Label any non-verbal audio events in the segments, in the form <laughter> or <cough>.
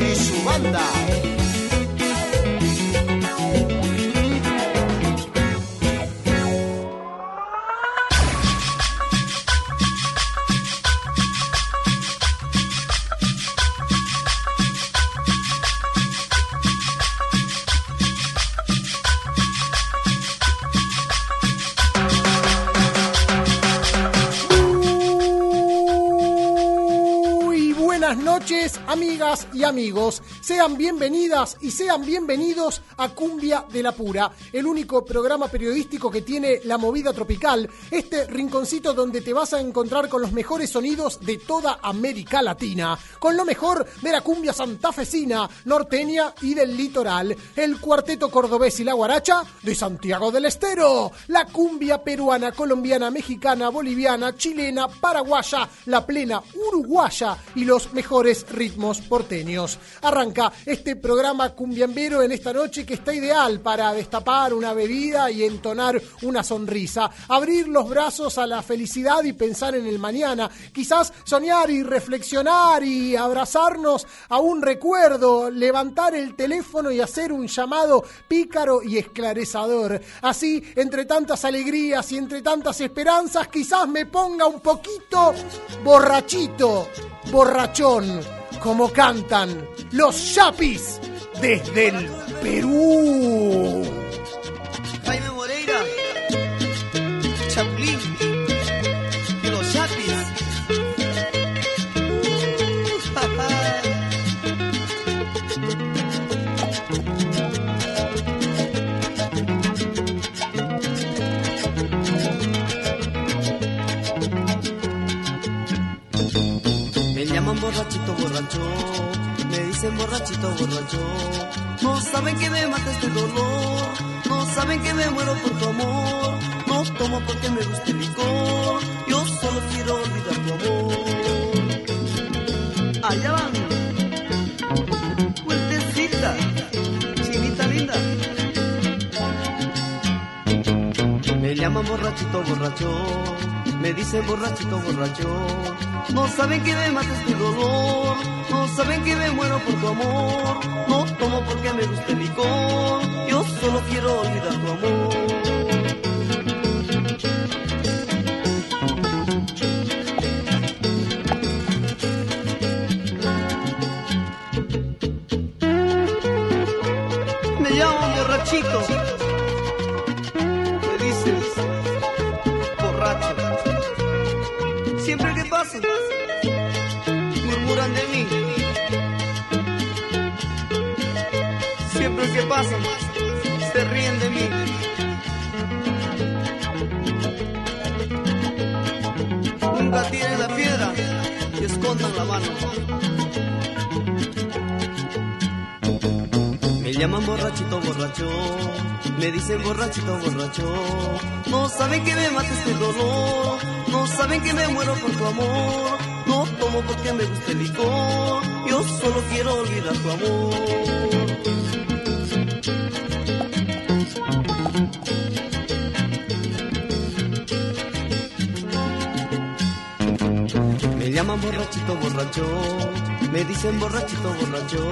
Y su banda. Y amigos. Sean bienvenidas y sean bienvenidos a Cumbia de la Pura, el único programa periodístico que tiene la movida tropical, este rinconcito donde te vas a encontrar con los mejores sonidos de toda América Latina, con lo mejor de la cumbia santafesina, norteña y del litoral, el cuarteto cordobés y la guaracha de Santiago del Estero, la cumbia peruana, colombiana, mexicana, boliviana, chilena, paraguaya, la plena uruguaya y los mejores ritmos porteños. Este programa cumbiambero en esta noche que está ideal para destapar una bebida y entonar una sonrisa, abrir los brazos a la felicidad y pensar en el mañana, quizás soñar y reflexionar y abrazarnos a un recuerdo, levantar el teléfono y hacer un llamado pícaro y esclarecedor. Así, entre tantas alegrías y entre tantas esperanzas, quizás me ponga un poquito borrachito, borrachón, como cantan los yapis desde el Perú. Llaman borrachito borracho, me dicen borrachito borracho. No saben que me mata este dolor, no saben que me muero por tu amor. No tomo porque me gusta el licor, yo solo quiero Me llaman borrachito borracho, me dicen borrachito borracho. No saben que me mata este dolor, no saben que me muero por tu amor. No tomo porque me gusta el licor, yo solo quiero olvidar tu amor. Escondan la mano. Me llaman borrachito borracho, me dicen borrachito borracho. No saben que me mata este dolor, no saben que me muero por tu amor. No tomo porque me gusta el licor, yo solo quiero olvidar tu amor. Borrachito borracho, Me dicen borrachito, borracho.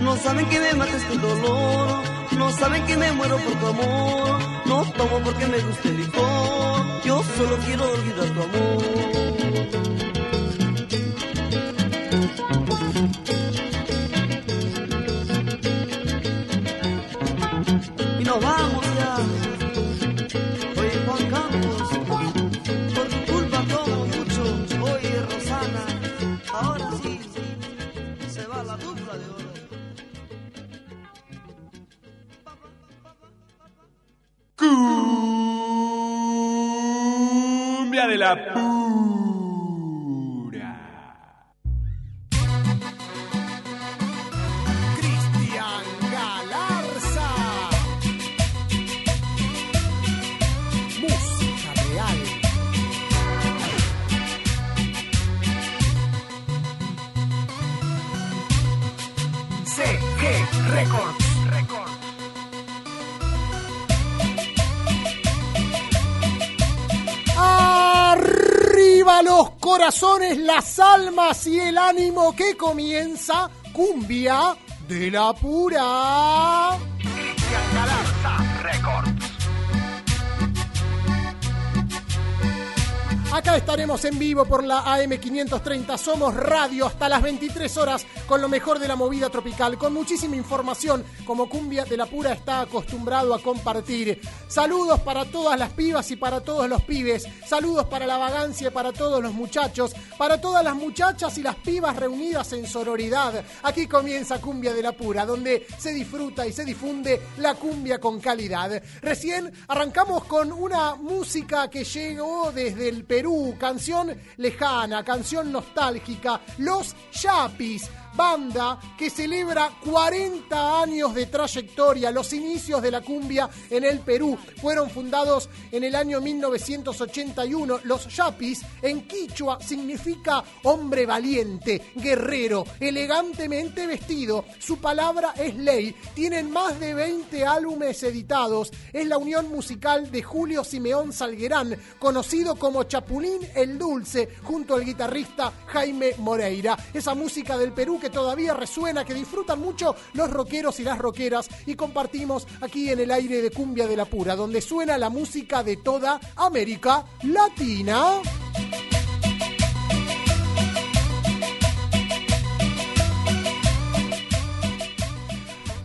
No saben que me mata este dolor. No saben que me muero por tu amor. No tomo porque me gusta el licor. Yo solo quiero olvidar tu amor. Cumbia de la pura. Los corazones, las almas y el ánimo que comienza Cumbia de la Pura. Acá estaremos en vivo por la AM530. Somos radio hasta las 23 horas con lo mejor de la movida tropical, con muchísima información, como Cumbia de la Pura está acostumbrado a compartir. Saludos para todas las pibas y para todos los pibes. Saludos para la vagancia y para todos los muchachos, para todas las muchachas y las pibas reunidas en sororidad. Aquí comienza Cumbia de la Pura, donde se disfruta y se difunde la cumbia con calidad. Recién arrancamos con una música que llegó desde el Perú, canción lejana, canción nostálgica, Los Yapis. Banda que celebra 40 años de trayectoria. Los inicios de la cumbia en el Perú fueron fundados en el año 1981. Los Yapis en quichua significa hombre valiente, guerrero, elegantemente vestido. Su palabra es ley. Tienen más de 20 álbumes editados. Es la unión musical de Julio Simeón Salguerán, conocido como Chapulín el Dulce, junto al guitarrista Jaime Moreira. Esa música del Perú que todavía resuena, que disfrutan mucho los rockeros y las rockeras y compartimos aquí en el aire de Cumbia de la Pura, donde suena la música de toda América Latina.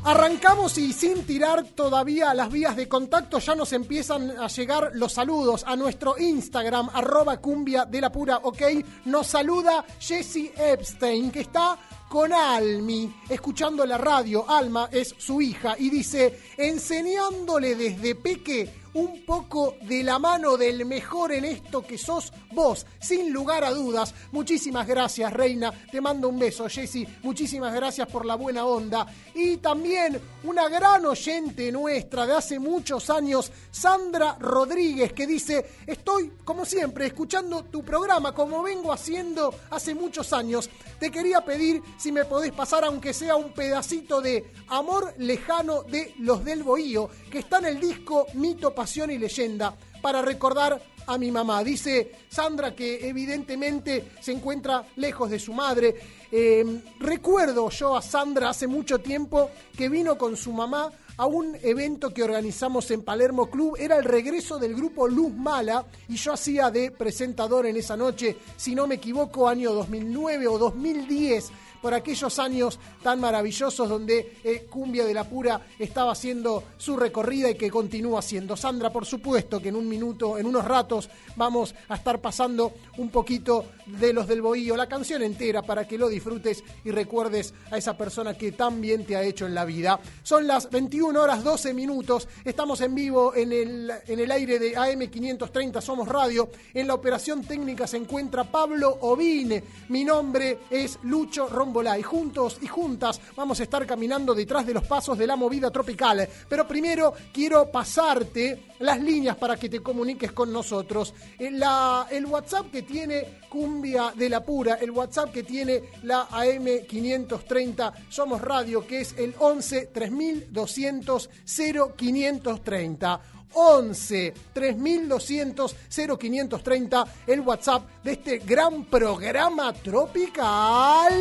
Arrancamos y sin tirar todavía las vías de contacto ya nos empiezan a llegar los saludos a nuestro Instagram, arroba cumbia de la pura, ok. Nos saluda Jessie Epstein, que está con Almi, escuchando la radio. Alma es su hija y dice, enseñándole desde peque un poco de la mano del mejor en esto que sos vos, sin lugar a dudas. Muchísimas gracias, Reina. Te mando un beso, Jessy. Muchísimas gracias por la buena onda. Y también una gran oyente nuestra de hace muchos años, Sandra Rodríguez, que dice, estoy, como siempre, escuchando tu programa, como vengo haciendo hace muchos años. Te quería pedir si me podés pasar, aunque sea un pedacito de Amor Lejano de Los del Bohío, que está en el disco Mito, Y Leyenda, para recordar a mi mamá. Dice Sandra que evidentemente se encuentra lejos de su madre. Eh, recuerdo yo a Sandra hace mucho tiempo que vino con su mamá a un evento que organizamos en Palermo Club. Era el regreso del grupo Luz Mala y yo hacía de presentador en esa noche, si no me equivoco, año 2009 o 2010 por aquellos años tan maravillosos donde eh, Cumbia de la Pura estaba haciendo su recorrida y que continúa haciendo. Sandra, por supuesto que en un minuto, en unos ratos, vamos a estar pasando un poquito de los del Bohío, la canción entera para que lo disfrutes y recuerdes a esa persona que tan bien te ha hecho en la vida. Son las 21 horas 12 minutos, estamos en vivo en el, en el aire de AM530 Somos Radio. En la operación técnica se encuentra Pablo Ovine. Mi nombre es Lucho Y juntos y juntas vamos a estar caminando detrás de los pasos de la movida tropical. Pero primero quiero pasarte las líneas para que te comuniques con nosotros. Eh, el WhatsApp que tiene Cumbia de la Pura, el WhatsApp que tiene la AM530 Somos Radio, que es el 11 3200 0530. 11 3200 0530, el WhatsApp de este gran programa tropical.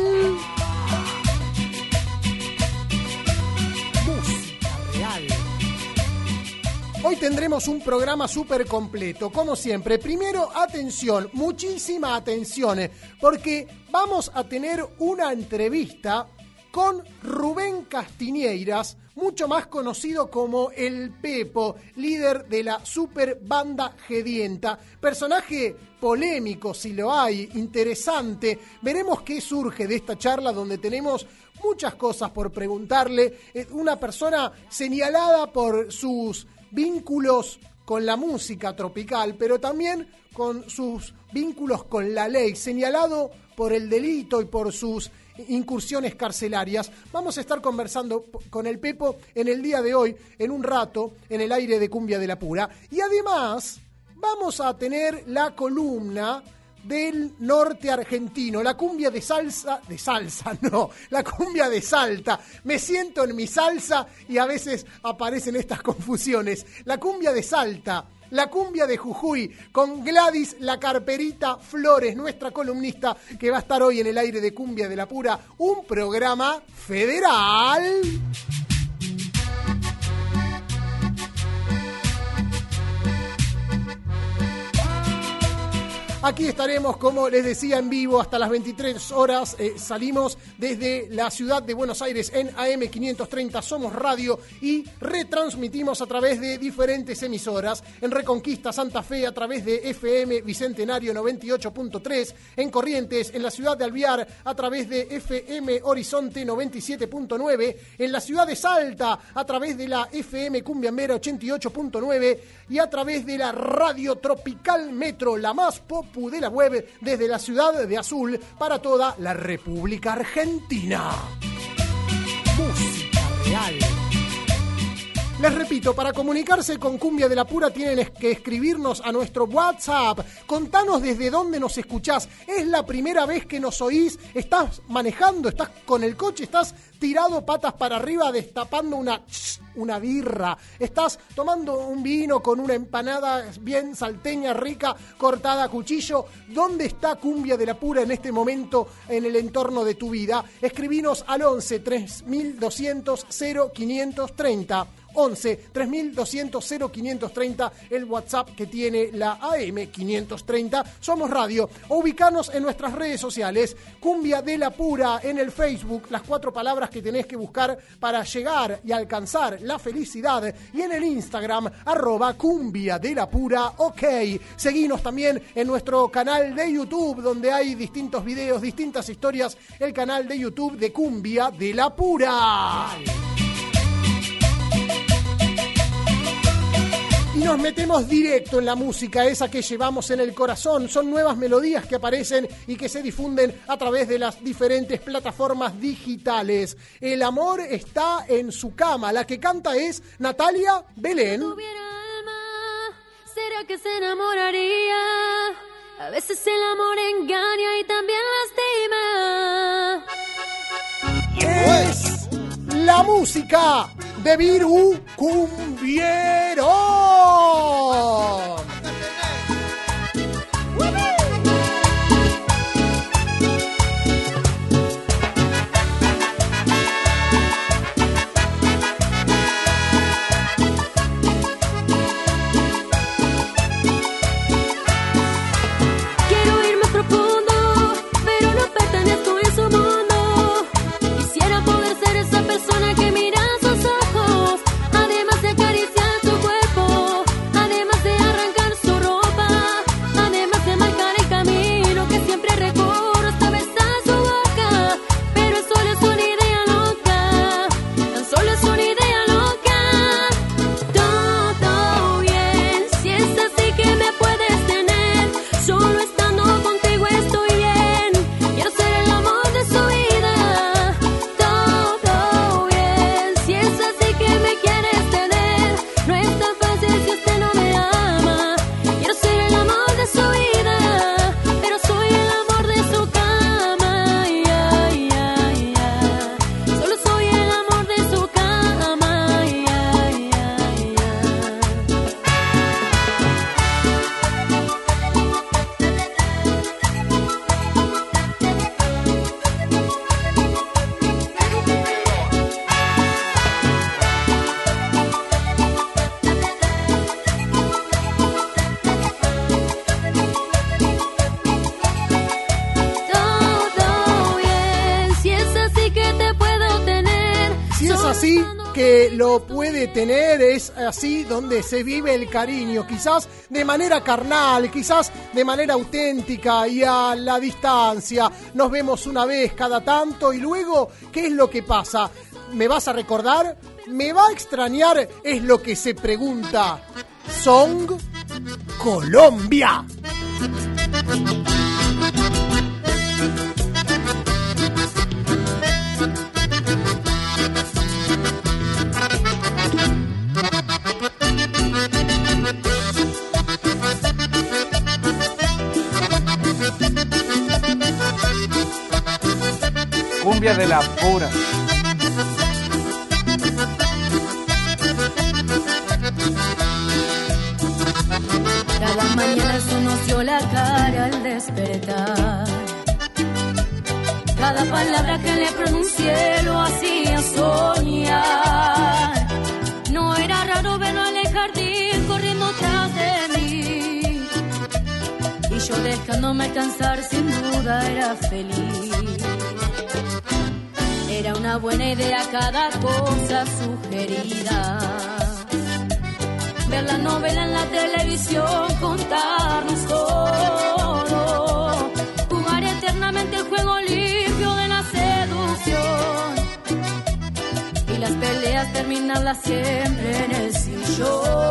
Música real. Hoy tendremos un programa súper completo, como siempre. Primero, atención, muchísima atención, eh, porque vamos a tener una entrevista con Rubén Castiñeiras, mucho más conocido como El Pepo, líder de la super banda Gedienta. Personaje polémico, si lo hay, interesante. Veremos qué surge de esta charla donde tenemos muchas cosas por preguntarle. Eh, Una persona señalada por sus vínculos con la música tropical, pero también con sus vínculos con la ley, señalado por el delito y por sus incursiones carcelarias. Vamos a estar conversando con el Pepo en el día de hoy, en un rato, en el aire de Cumbia de la Pura. Y además, vamos a tener la columna del norte argentino, la cumbia de salsa, de salsa, <laughs> no, la cumbia de Salta. Me siento en mi salsa y a veces aparecen estas confusiones. La cumbia de Salta, la cumbia de Jujuy, con Gladys la Carperita Flores, nuestra columnista, que va a estar hoy en el aire de Cumbia de la Pura, un programa federal. Aquí estaremos, como les decía, en vivo hasta las 23 horas. Eh, salimos desde la ciudad de Buenos Aires en AM530 Somos Radio y retransmitimos a través de diferentes emisoras. En Reconquista Santa Fe a través de FM Bicentenario 98.3. En Corrientes, en la ciudad de Alviar a través de FM Horizonte 97.9. En la ciudad de Salta a través de la FM Cumbiambera 88.9 y a través de la Radio Tropical Metro, la más de la web desde la ciudad de Azul para toda la República Argentina. Música real. Les repito, para comunicarse con Cumbia de la Pura tienen que escribirnos a nuestro WhatsApp. Contanos desde dónde nos escuchás. ¿Es la primera vez que nos oís? ¿Estás manejando? ¿Estás con el coche? ¿Estás tirado patas para arriba destapando una, una birra? ¿Estás tomando un vino con una empanada bien salteña, rica, cortada a cuchillo? ¿Dónde está Cumbia de la Pura en este momento en el entorno de tu vida? Escribinos al 11 3200 0530. 11 3200 0530, el WhatsApp que tiene la AM 530. Somos Radio. O ubicanos en nuestras redes sociales. Cumbia de la Pura en el Facebook, las cuatro palabras que tenés que buscar para llegar y alcanzar la felicidad. Y en el Instagram, arroba Cumbia de la Pura, ok. Seguinos también en nuestro canal de YouTube, donde hay distintos videos, distintas historias. El canal de YouTube de Cumbia de la Pura. Y nos metemos directo en la música, esa que llevamos en el corazón. Son nuevas melodías que aparecen y que se difunden a través de las diferentes plataformas digitales. El amor está en su cama. La que canta es Natalia Belén. tuviera alma, ¿será que se enamoraría? A veces el amor engaña y también lastima. Es la música de Viru Cumbiero. Es así donde se vive el cariño, quizás de manera carnal, quizás de manera auténtica y a la distancia. Nos vemos una vez cada tanto y luego, ¿qué es lo que pasa? ¿Me vas a recordar? ¿Me va a extrañar? Es lo que se pregunta. Song Colombia. La pura. Cada mañana se nos dio la cara al despertar. Cada palabra que le pronuncié lo hacía soñar. No era raro verlo en el jardín corriendo tras de mí. Y yo dejándome cansar, sin duda era feliz. Una buena idea cada cosa sugerida. Ver la novela en la televisión, contarnos todo, jugar eternamente el juego limpio de la seducción. Y las peleas terminarlas siempre en el sillón.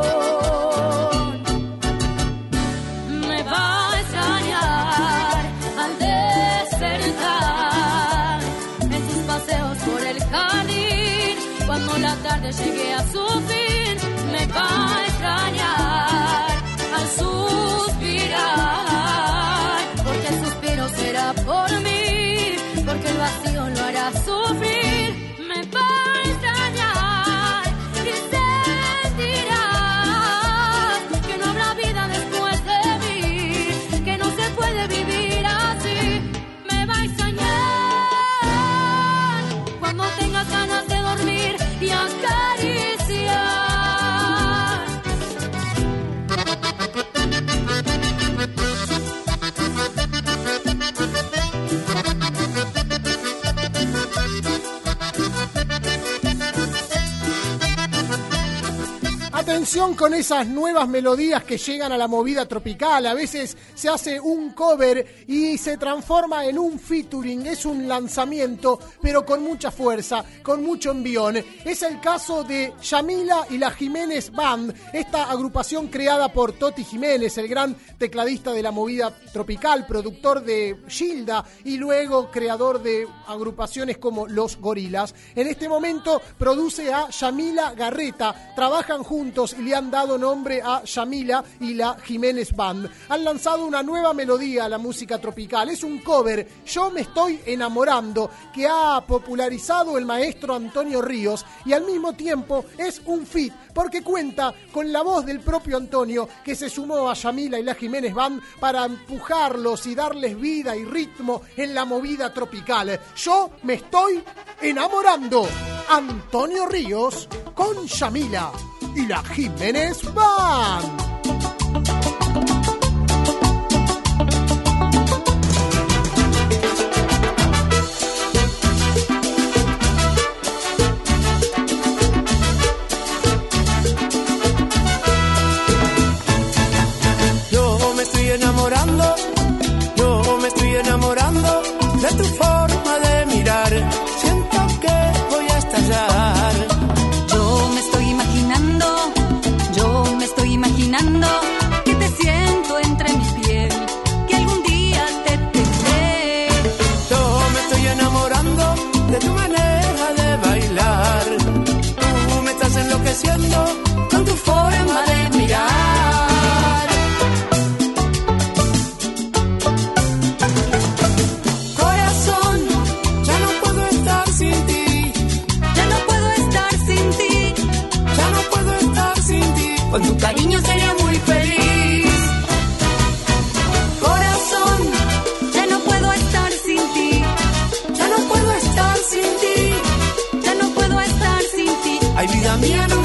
Llegue a su fin me va a extrañar al suspirar, porque el suspiro será por mí, porque el vacío lo hará sufrir. Me va a extrañar y sentirás que no habrá vida después de mí, que no se puede vivir así. Me va a extrañar cuando tengas ganas Atención con esas nuevas melodías que llegan a la movida tropical. A veces se hace un cover y se transforma en un featuring. Es un lanzamiento, pero con mucha fuerza, con mucho envión. Es el caso de Yamila y la Jiménez Band, esta agrupación creada por Toti Jiménez, el gran tecladista de la movida tropical, productor de Gilda y luego creador de agrupaciones como Los Gorilas. En este momento produce a Yamila Garreta. Trabajan juntos y han dado nombre a Yamila y la Jiménez Band. Han lanzado una nueva melodía a la música tropical. Es un cover, Yo me estoy enamorando, que ha popularizado el maestro Antonio Ríos y al mismo tiempo es un fit porque cuenta con la voz del propio Antonio que se sumó a Yamila y la Jiménez Band para empujarlos y darles vida y ritmo en la movida tropical. Yo me estoy enamorando. Antonio Ríos con Yamila y la Jiménez Band. Con tu cariño sería muy feliz. Corazón, ya no puedo estar sin ti, Ya no puedo estar sin ti. ya no puedo estar sin ti. Ay, vida mía, no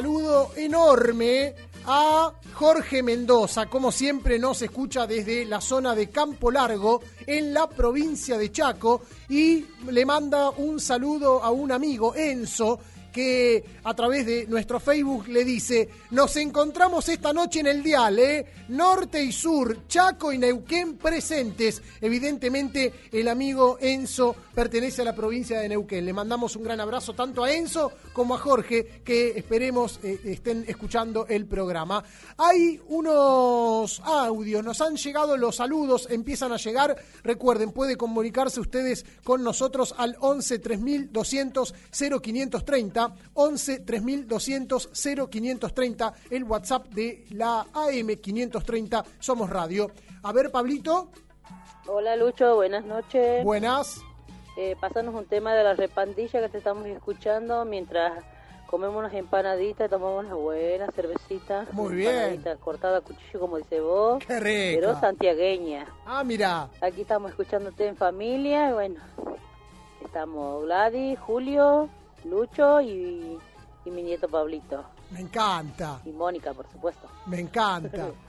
saludo enorme a Jorge Mendoza, como siempre nos escucha desde la zona de Campo Largo, en la provincia de Chaco, y le manda un saludo a un amigo, Enzo, que a través de nuestro Facebook le dice, nos encontramos esta noche en el dial, ¿eh? Norte y Sur, Chaco y Neuquén presentes. Evidentemente el amigo Enzo pertenece a la provincia de Neuquén. Le mandamos un gran abrazo tanto a Enzo como a Jorge, que esperemos eh, estén escuchando el programa. Hay unos audios, nos han llegado los saludos, empiezan a llegar. Recuerden, puede comunicarse ustedes con nosotros al 11 3200 0530 11 3200 0530, el WhatsApp de la AM 530 Somos Radio. A ver, Pablito, Hola Lucho, buenas noches. buenas. Eh, pasanos un tema de la repandilla que te estamos escuchando mientras comemos unas empanaditas, tomamos una buena cervecita. Muy bien. cortada a cuchillo, como dice vos. Qué. Pero santiagueña. Ah, mira, Aquí estamos escuchándote en familia y bueno, estamos Gladys, Julio, Lucho y, y mi nieto Pablito. me encanta, Y Mónica, por supuesto. me encanta. <laughs>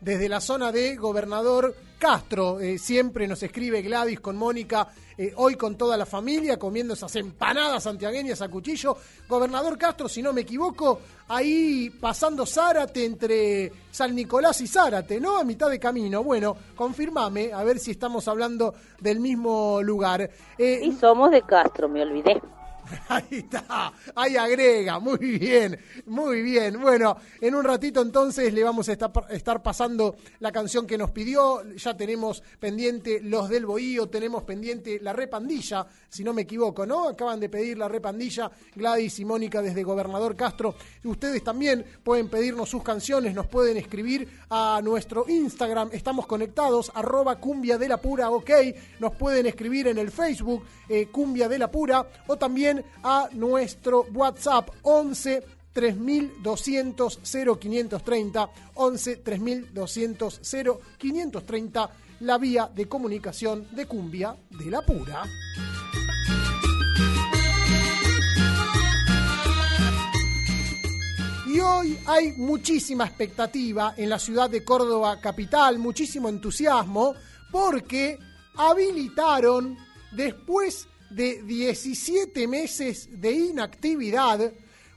Desde la zona de Gobernador Castro, eh, siempre nos escribe Gladys con Mónica, eh, hoy con toda la familia, comiendo esas empanadas santiagueñas a cuchillo. Gobernador Castro, si no me equivoco, ahí pasando Zárate entre San Nicolás y Zárate, ¿no? A mitad de camino. Bueno, confirmame, a ver si estamos hablando del mismo lugar. Eh, Y somos de Castro, me olvidé. <laughs> Ahí está, ahí agrega, muy bien, muy bien. Bueno, en un ratito entonces le vamos a estar, pasando la canción que nos pidió. Ya tenemos pendiente los del Bohío, tenemos pendiente la repandilla, si no me equivoco, ¿no? Acaban de pedir la repandilla Gladys y Mónica desde Gobernador Castro. Ustedes también pueden pedirnos sus canciones, nos pueden escribir a nuestro Instagram, estamos conectados, arroba cumbia de la pura, ok. Nos pueden escribir en el Facebook, eh, cumbia de la pura, o también a nuestro WhatsApp 11 3200 0530 11 3200 0530 la vía de comunicación de cumbia de la pura. Y hoy hay muchísima expectativa en la ciudad de Córdoba capital, muchísimo entusiasmo, porque habilitaron, después de 17 meses de inactividad,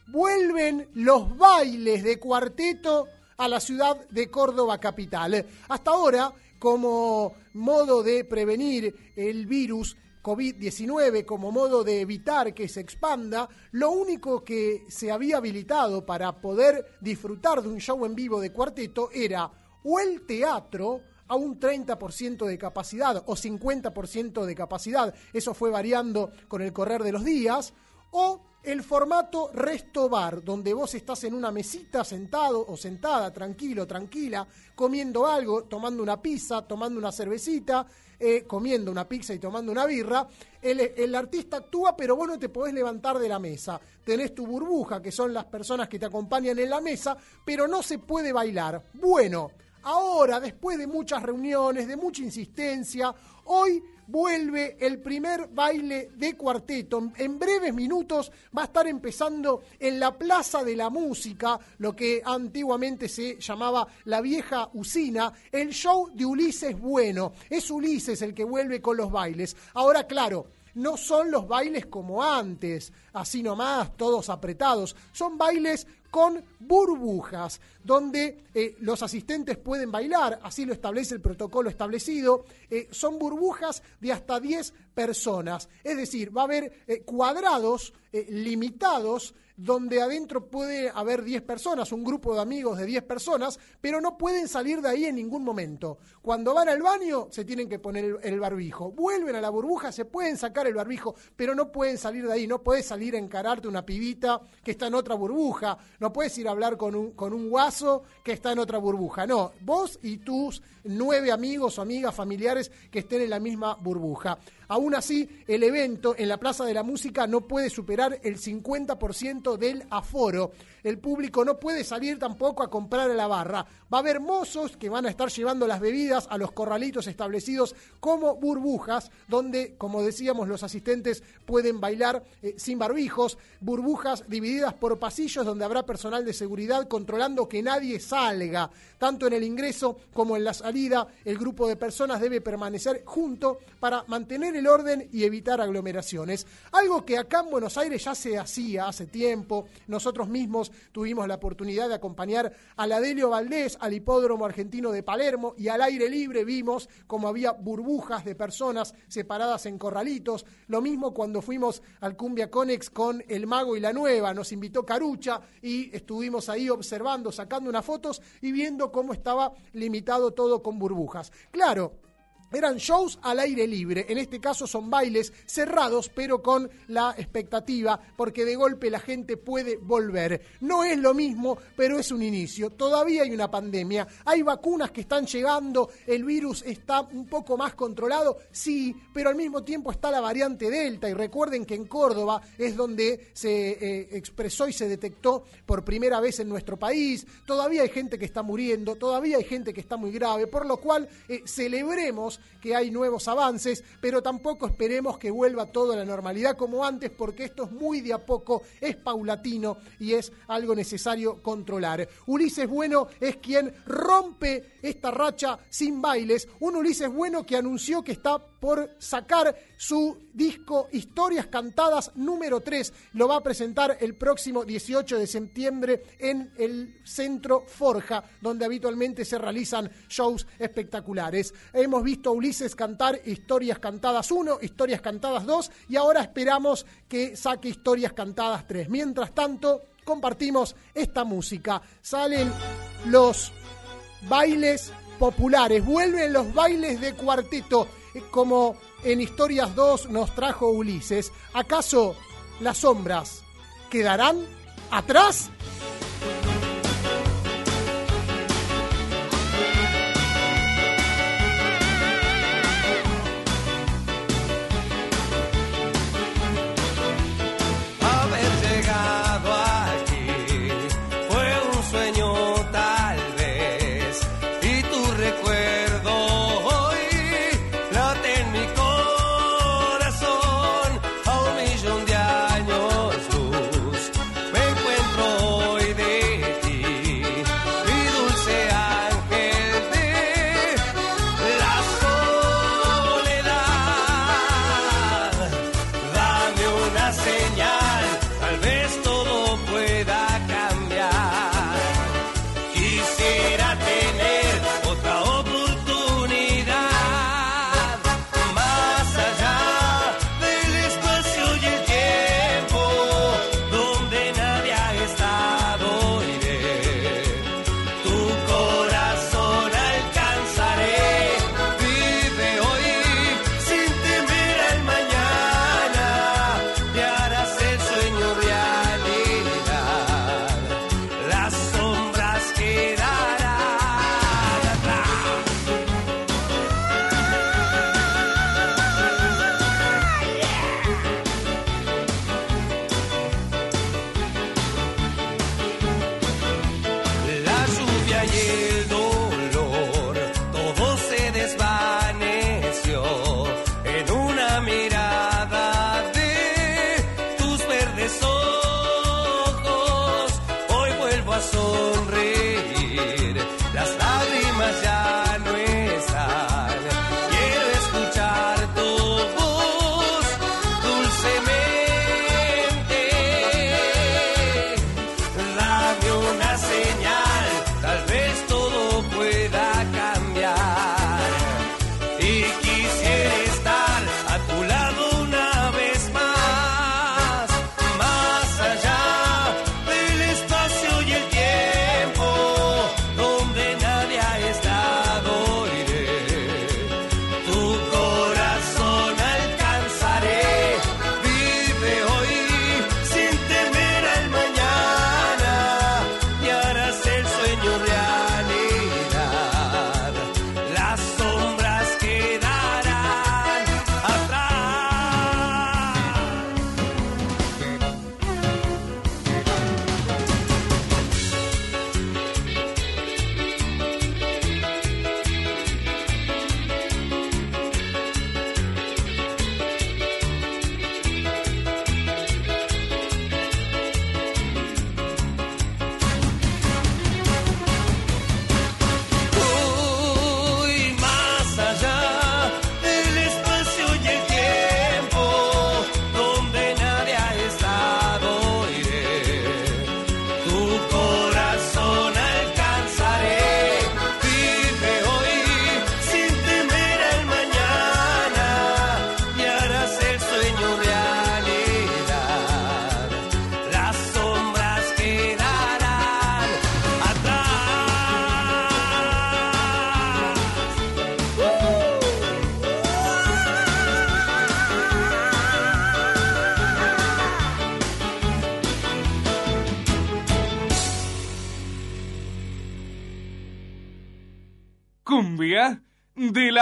vuelven los bailes de cuarteto a la ciudad de Córdoba capital. Hasta ahora, como modo de prevenir el virus COVID-19, como modo de evitar que se expanda, lo único que se había habilitado para poder disfrutar de un show en vivo de cuarteto era o el teatro a un 30% de capacidad o 50% de capacidad, eso fue variando con el correr de los días, o el formato resto bar, donde vos estás en una mesita sentado o sentada, tranquilo, tranquila, comiendo algo, tomando una pizza, tomando una cervecita, eh, comiendo una pizza y tomando una birra. El, el artista actúa, pero vos no te podés levantar de la mesa. Tenés tu burbuja, que son las personas que te acompañan en la mesa, pero no se puede bailar. Bueno, ahora, después de muchas reuniones, de mucha insistencia, hoy vuelve el primer baile de cuarteto. En breves minutos va a estar empezando en la Plaza de la Música, lo que antiguamente se llamaba la vieja usina, el show de Ulises Bueno. Es Ulises el que vuelve con los bailes. Ahora, claro, no son los bailes como antes, así nomás, todos apretados. Son bailes con burbujas, donde eh, los asistentes pueden bailar, así lo establece el protocolo establecido. Eh, son burbujas de hasta 10 personas, es decir, va a haber eh, cuadrados limitados donde adentro puede haber 10 personas, un grupo de amigos de 10 personas, pero no pueden salir de ahí en ningún momento. Cuando van al baño se tienen que poner el, barbijo, vuelven a la burbuja, se pueden sacar el barbijo, pero no pueden salir de ahí, no puedes salir a encararte una pibita que está en otra burbuja, no puedes ir a hablar con un, con un guaso que está en otra burbuja, no, vos y tus nueve amigos o amigas familiares que estén en la misma burbuja. Aún así, el evento en la Plaza de la Música no puede superar el 50% del aforo. El público no puede salir tampoco a comprar a la barra. Va a haber mozos que van a estar llevando las bebidas a los corralitos establecidos como burbujas, donde, como decíamos, los asistentes pueden bailar eh, sin barbijos, burbujas divididas por pasillos donde habrá personal de seguridad controlando que nadie salga. Tanto en el ingreso como en la salida, el grupo de personas debe permanecer junto para mantener el orden y evitar aglomeraciones. Algo que acá en Buenos Aires ya se hacía hace tiempo. Nosotros mismos tuvimos la oportunidad de acompañar a la Delio Valdés al hipódromo argentino de Palermo y al aire libre vimos como había burbujas de personas separadas en corralitos. Lo mismo cuando fuimos al Cumbia Conex con El Mago y la Nueva. Nos invitó Carucha y estuvimos ahí observando, sacando unas fotos y viendo cómo estaba limitado todo con burbujas. Claro, eran shows al aire libre, en este caso son bailes cerrados, pero con la expectativa, porque de golpe la gente puede volver. No es lo mismo, pero es un inicio. Todavía hay una pandemia, hay vacunas que están llegando, el virus está un poco más controlado, sí, pero al mismo tiempo está la variante Delta, y recuerden que en Córdoba es donde se eh, expresó y se detectó por primera vez en nuestro país. Todavía hay gente que está muriendo, todavía hay gente que está muy grave, por lo cual eh, celebremos que hay nuevos avances, pero tampoco esperemos que vuelva todo a la normalidad como antes, porque esto es muy de a poco, es paulatino y es algo necesario controlar. Ulises Bueno es quien rompe esta racha sin bailes, un Ulises Bueno que anunció que está por sacar su disco Historias Cantadas número 3. Lo va a presentar el próximo 18 de septiembre en el Centro Forja, donde habitualmente se realizan shows espectaculares. Hemos visto a Ulises cantar Historias Cantadas 1, Historias Cantadas 2 y ahora esperamos que saque Historias Cantadas 3. Mientras tanto, compartimos esta música. Salen los bailes populares, vuelven los bailes de cuarteto como en Historias 2 nos trajo Ulises, ¿acaso las sombras quedarán atrás?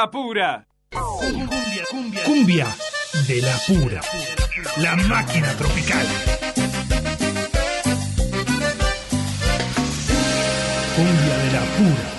La pura. Cumbia, cumbia, cumbia de la pura. La máquina tropical. Cumbia de la pura.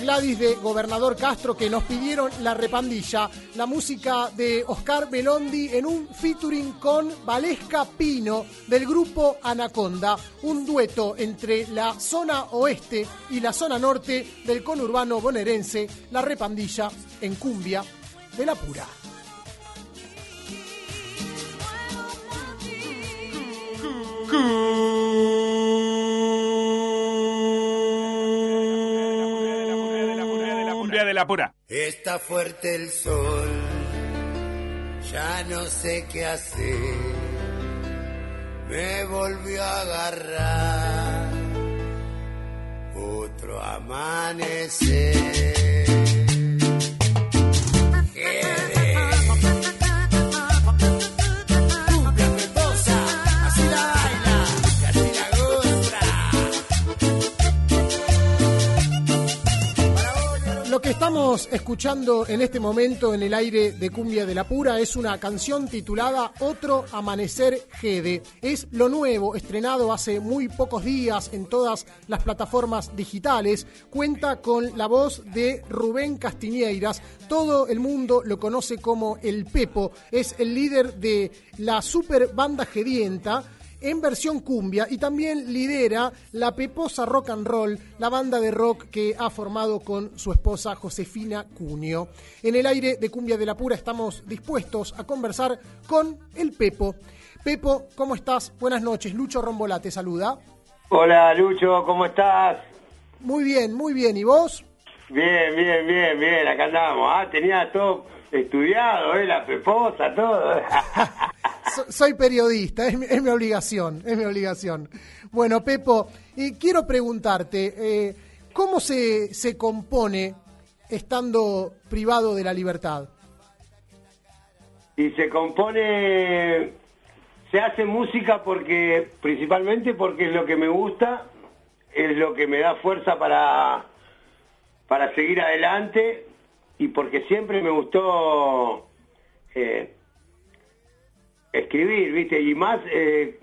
Gladys de Gobernador Castro que nos pidieron la repandilla, la música de Oscar Belondi en un featuring con Valesca Pino del grupo Anaconda, un dueto entre la zona oeste y la zona norte del conurbano bonaerense, la repandilla en cumbia de la pura. De la pura. Está fuerte el sol, ya no sé qué hacer. Me volvió a agarrar otro amanecer. Estamos escuchando en este momento en el aire de Cumbia de la Pura es una canción titulada Otro Amanecer Gede. Es lo nuevo, estrenado hace muy pocos días en todas las plataformas digitales. Cuenta con la voz de Rubén Castiñeiras. Todo el mundo lo conoce como El Pepo. Es el líder de la super banda Gedienta en versión cumbia y también lidera la Peposa Rock and Roll, la banda de rock que ha formado con su esposa Josefina Cunio. En el aire de Cumbia de la Pura estamos dispuestos a conversar con el Pepo. Pepo, ¿cómo estás? Buenas noches. Lucho Rombolá te saluda. Hola Lucho, ¿cómo estás? Muy bien, muy bien. ¿Y vos? Bien, bien, bien, bien, acá andamos. Ah, tenía todo estudiado, ¿eh? La peposa, todo. <laughs> So- soy periodista, es mi, es mi obligación, es mi obligación. Bueno, Pepo, eh, quiero preguntarte, eh, ¿cómo se, se compone estando privado de la libertad? y se compone, se hace música porque, principalmente porque es lo que me gusta, es lo que me da fuerza para, para seguir adelante y porque siempre me gustó eh, escribir, ¿viste? Y más eh,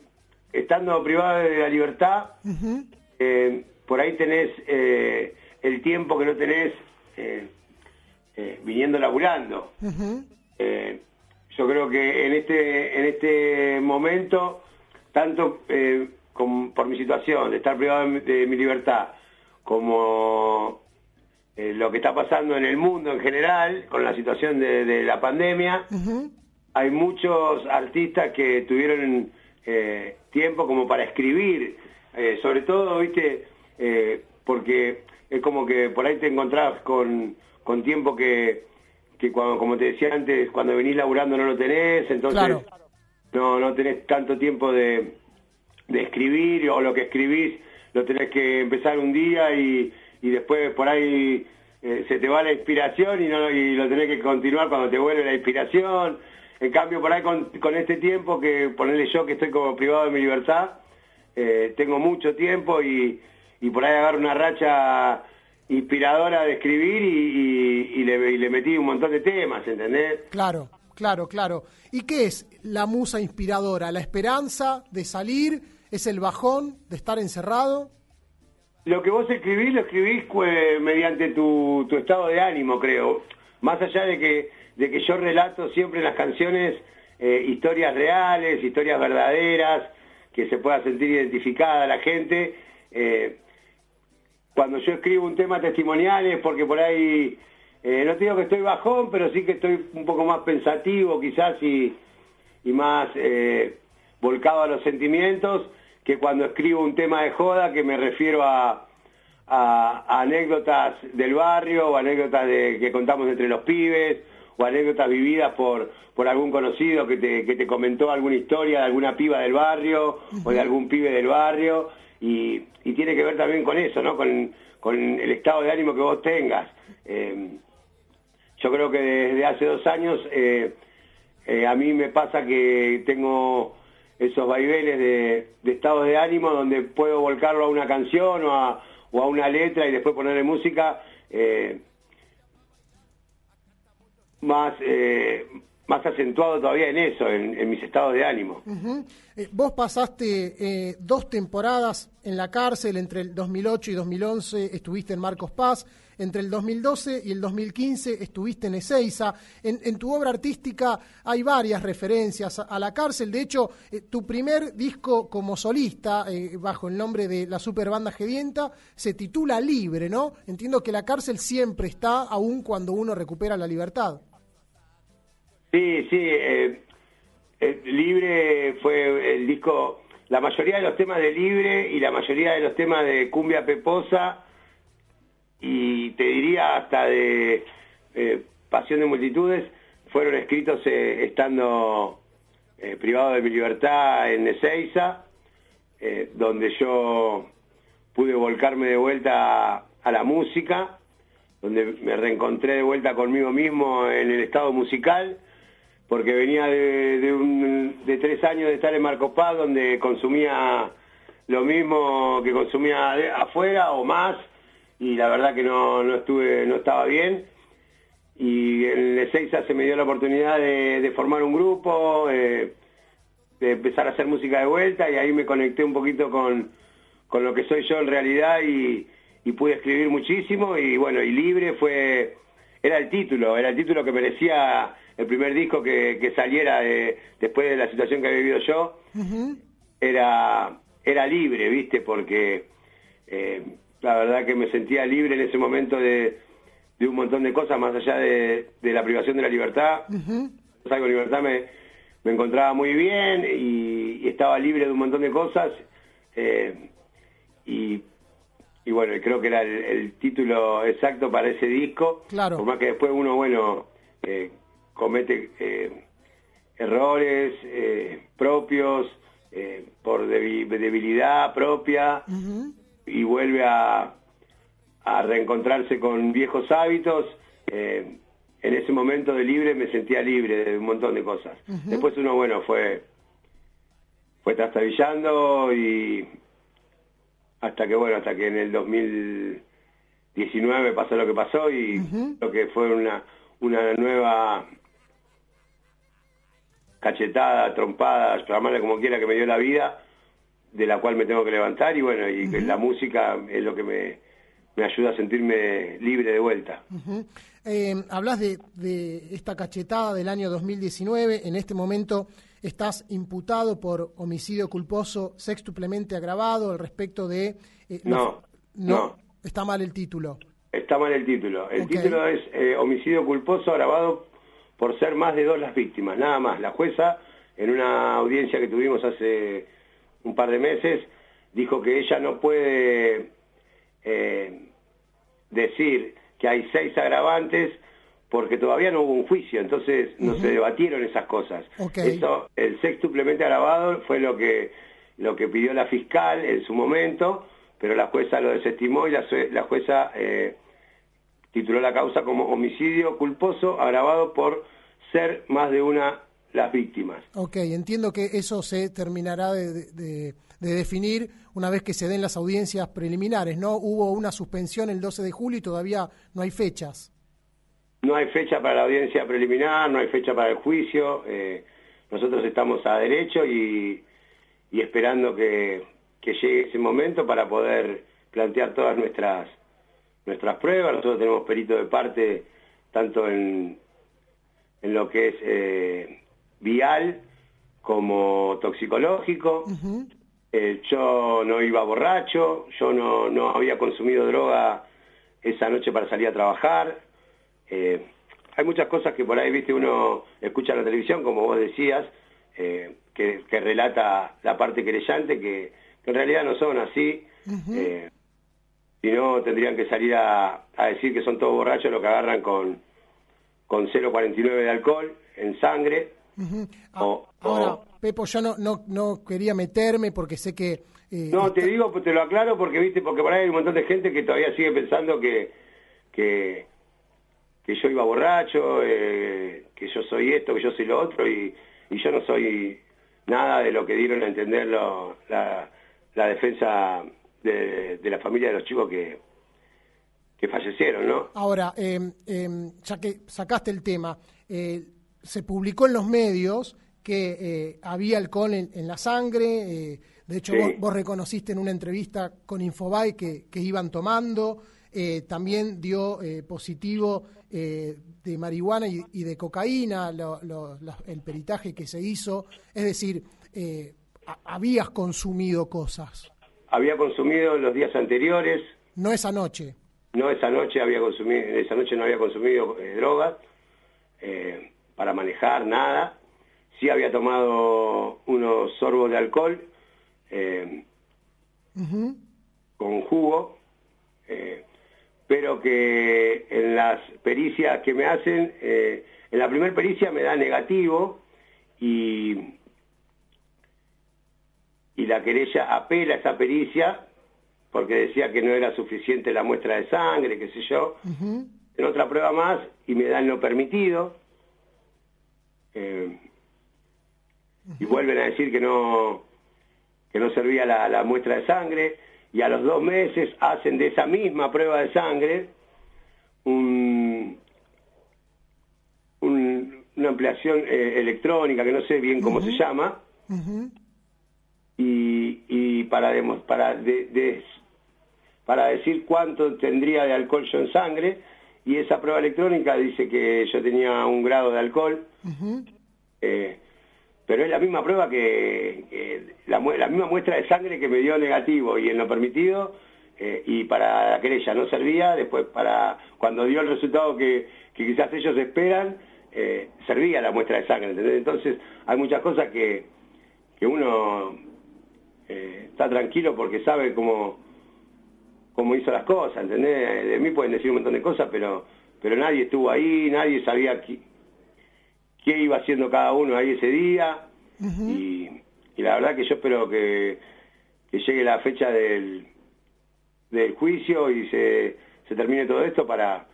estando privado de la libertad, eh, por ahí tenés el tiempo que no tenés viniendo laburando. Yo creo que en este en este momento, tanto como por mi situación de estar privado de mi libertad, como eh, lo que está pasando en el mundo en general, con la situación de, de la pandemia, hay muchos artistas que tuvieron eh, tiempo como para escribir, eh, sobre todo, viste, porque es como que por ahí te encontrás con, con tiempo que, que cuando, como te decía antes, cuando venís laburando no lo tenés, entonces Claro. no, no tenés tanto tiempo de, de escribir o lo que escribís lo tenés que empezar un día y, y después por ahí eh, se te va la inspiración y, no, lo tenés que continuar cuando te vuelve la inspiración. En cambio, por ahí con, con este tiempo que ponerle yo que estoy como privado de mi libertad, eh, tengo mucho tiempo y, y por ahí agarro una racha inspiradora de escribir y, y- y le, y le metí un montón de temas, ¿entendés? Claro, claro, claro. ¿Y qué es la musa inspiradora? ¿La esperanza de salir? ¿Es el bajón de estar encerrado? Lo que vos escribís, lo escribís pues, mediante tu, estado de ánimo, creo. Más allá de que, de que yo relato siempre en las canciones eh, historias reales, historias verdaderas, que se pueda sentir identificada la gente. eh, cuando yo escribo un tema testimonial es porque por ahí, eh, no te digo que estoy bajón, pero sí que estoy un poco más pensativo quizás y, más volcado a los sentimientos que cuando escribo un tema de joda que me refiero a, a- a anécdotas del barrio o anécdotas de, que contamos entre los pibes o anécdotas vividas por, por algún conocido que te, que te comentó alguna historia de alguna piba del barrio o de algún pibe del barrio y, y tiene que ver también con eso, ¿no? Con, con el estado de ánimo que vos tengas. Eh, yo creo que desde hace dos años eh, eh, a mí me pasa que tengo esos vaivenes de, de estados de ánimo donde puedo volcarlo a una canción o a, una letra y después ponerle música eh, más eh, más acentuado todavía en eso, en, mis estados de ánimo. Ujú. Eh, vos pasaste eh, dos temporadas en la cárcel, entre el 2008 y 2011 estuviste en Marcos Paz, entre el 2012 y el 2015 estuviste en Ezeiza. En, en tu obra artística hay varias referencias a, la cárcel, de hecho, eh, tu primer disco como solista, eh, bajo el nombre de la super banda Gedienta, se titula Libre, ¿no? Entiendo que la cárcel siempre está, aun cuando uno recupera la libertad. Sí, sí, eh, eh, Libre fue el disco, la mayoría de los temas de Libre y la mayoría de los temas de Cumbia Peposa y te diría hasta de eh, Pasión de Multitudes fueron escritos eh, estando eh, privado de mi libertad en Ezeiza, eh, donde yo pude volcarme de vuelta a, la música, donde me reencontré de vuelta conmigo mismo en el estado musical, porque venía de, de, un- de tres años de estar en Marcos Paz, donde consumía lo mismo que consumía afuera o más, y la verdad que no, no estuve, no estaba bien. Y en Ezeiza se me dio la oportunidad de, de formar un grupo, eh, de empezar a hacer música de vuelta, y ahí me conecté un poquito con, con lo que soy yo en realidad y, y pude escribir muchísimo y bueno, y Libre fue, era el título, era el título que merecía el primer disco que, que saliera de- después de la situación que había vivido yo, era, era libre, viste, porque eh, la verdad que me sentía libre en ese momento de, de un montón de cosas, más allá de, de la privación de la libertad, salgo de libertad me, me encontraba muy bien y, y estaba libre de un montón de cosas eh, y, y bueno, creo que era el, el título exacto para ese disco, Claro. por más que después uno, bueno, eh, comete eh, errores propios por debi- debilidad propia y vuelve a, a reencontrarse con viejos hábitos. eh, en ese momento de libre me sentía libre de un montón de cosas. Después uno, bueno, fue fue trastabillando y hasta que, bueno, hasta que en el 2019 pasó lo que pasó y lo que fue una, una nueva cachetada, trompada, llamarla como quiera, que me dio la vida, de la cual me tengo que levantar y bueno, y que la música es lo que me, me ayuda a sentirme libre de vuelta. Eh, hablas de, de esta cachetada del año 2019. En este momento estás imputado por homicidio culposo sextuplemente agravado al respecto de... eh, No, no. Está mal el título. Está mal el título. El título es eh, homicidio culposo agravado por ser más de dos las víctimas, nada más. La jueza, en una audiencia que tuvimos hace un par de meses, dijo que ella no puede eh, decir que hay seis agravantes porque todavía no hubo un juicio, entonces no se debatieron esas cosas. Ok. Eso, el sextuplemente agravado fue lo que lo que pidió la fiscal en su momento, pero la jueza lo desestimó y la, la jueza eh, tituló la causa como homicidio culposo agravado por ser más de una las víctimas. Ok, entiendo que eso se terminará de, de- de- de definir una vez que se den las audiencias preliminares, ¿no? Hubo una suspensión el 12 de julio y todavía no hay fechas. No hay fecha para la audiencia preliminar, no hay fecha para el juicio. eh, nosotros estamos a derecho y, y esperando que, que llegue ese momento para poder plantear todas nuestras nuestras pruebas. Nosotros tenemos perito de parte tanto en, en lo que es eh, vial como toxicológico. Eh, yo no iba borracho, yo no, no había consumido droga esa noche para salir a trabajar. Eh, hay muchas cosas que por ahí, viste, uno escucha en la televisión, como vos decías, eh, que, que relata la parte querellante, que, que en realidad no son así. Si no, tendrían que salir a, a decir que son todos borrachos lo que agarran con, con 0,49 de alcohol en sangre. O- Ahora, o- Pepo, yo no, no, no quería meterme porque sé que... eh, No, te digo, te lo aclaro porque viste, porque por ahí hay un montón de gente que todavía sigue pensando que que, que yo iba borracho, eh, que yo soy esto, que yo soy lo otro y, y yo no soy nada de lo que dieron a entender lo- la, la defensa de, de la familia de los chicos que que fallecieron, ¿no? Ahora, eh, eh, ya que sacaste el tema, eh, se publicó en los medios que eh, había alcohol en, en la sangre, eh, de hecho Sí. vos, vos reconociste en una entrevista con Infobae que, que iban tomando, eh, también dio positivo eh, de marihuana y, y de cocaína, lo- el peritaje que se hizo, es decir, a- habías consumido cosas, Había consumido los días anteriores, no esa noche. no esa noche había consumido, esa noche no había consumido drogas eh, para manejar nada. Sí había tomado unos sorbos de alcohol eh, con jugo, eh, pero que en las pericias que me hacen, eh, en la primera pericia me da negativo y, y la querella apela a esa pericia porque decía que no era suficiente la muestra de sangre, qué sé yo. En otra prueba más y me dan lo permitido. Eh, y vuelven a decir que no que no servía la, la muestra de sangre y a los dos meses hacen de esa misma prueba de sangre un, un- una ampliación eh, electrónica que no sé bien cómo se llama. Y, y para para de- de- para decir cuánto tendría de alcohol yo en sangre y esa prueba electrónica dice que yo tenía un grado de alcohol. Eh, pero es la misma prueba que, que la, la misma muestra de sangre que me dio negativo y en lo permitido eh, y para la querella no servía. Después para cuando dio el resultado que, que quizás ellos esperan eh, servía la muestra de sangre ¿entendés? entonces hay muchas cosas que, que uno está tranquilo porque sabe cómo cómo hizo las cosas ¿entendés? de mí pueden decir un montón de cosas pero pero nadie estuvo ahí nadie sabía qué iba haciendo cada uno ahí ese día y, y la verdad que yo espero que, que llegue la fecha del, del juicio y se, se termine todo esto para,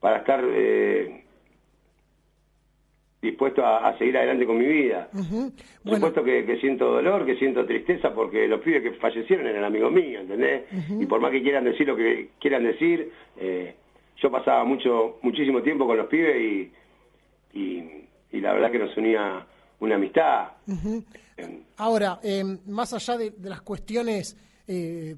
para estar eh, dispuesto a, a seguir adelante con mi vida. Por supuesto que, que siento dolor, que siento tristeza porque los pibes que fallecieron eran amigos míos, ¿entendés? Y por más que quieran decir lo que quieran decir, eh, yo pasaba mucho, muchísimo tiempo con los pibes y, y, y la verdad que nos unía una amistad. Eh, Ahora, eh, más allá de, de las cuestiones eh,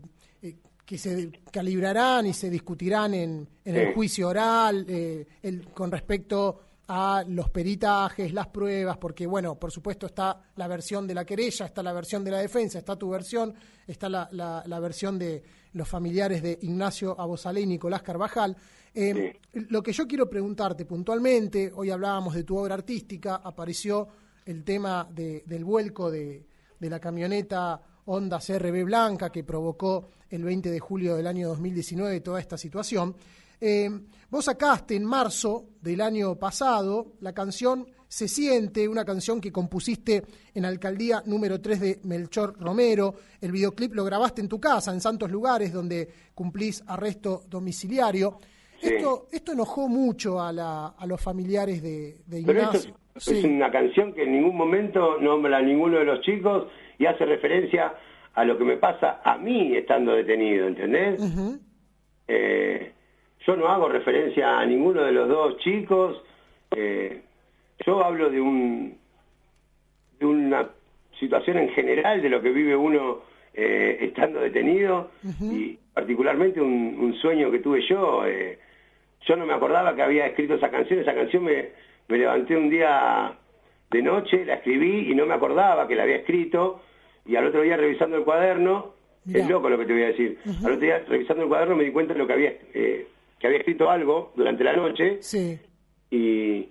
que se calibrarán y se discutirán en, en el juicio oral el- con respecto a los peritajes, las pruebas, porque bueno, por supuesto está la versión de la querella, está la versión de la defensa, está tu versión, está la, la- la versión de los familiares de Ignacio Abosalé y Nicolás Carvajal. Eh, Lo que yo quiero preguntarte puntualmente, hoy hablábamos de tu obra artística, apareció el tema de- del vuelco de, de la camioneta Honda CRB Blanca que provocó el 20 de julio del año 2019 toda esta situación. Eh, vos sacaste en marzo del año pasado la canción Se siente, una canción que compusiste en alcaldía número 3 de Melchor Romero. El videoclip lo grabaste en tu casa, en Santos Lugares, donde cumplís arresto domiciliario. Esto, esto enojó mucho a, la- a los familiares de, de Pero Ignacio. esto es Sí. una canción que en ningún momento nombra a ninguno de los chicos y hace referencia a lo que me pasa a mí estando detenido, ¿entendés? Eh, yo no hago referencia a ninguno de los dos chicos. eh, yo hablo de un de una situación en general de lo que vive uno eh, estando detenido y particularmente un, un sueño que tuve yo. eh, yo no me acordaba que había escrito esa canción. Esa canción me, me levanté un día de noche, la escribí y no me acordaba que la había escrito. Y al otro día revisando el cuaderno, es loco lo que te voy a decir. Al otro día revisando el cuaderno me di cuenta de lo que había eh, que había escrito algo durante la noche Sí. y,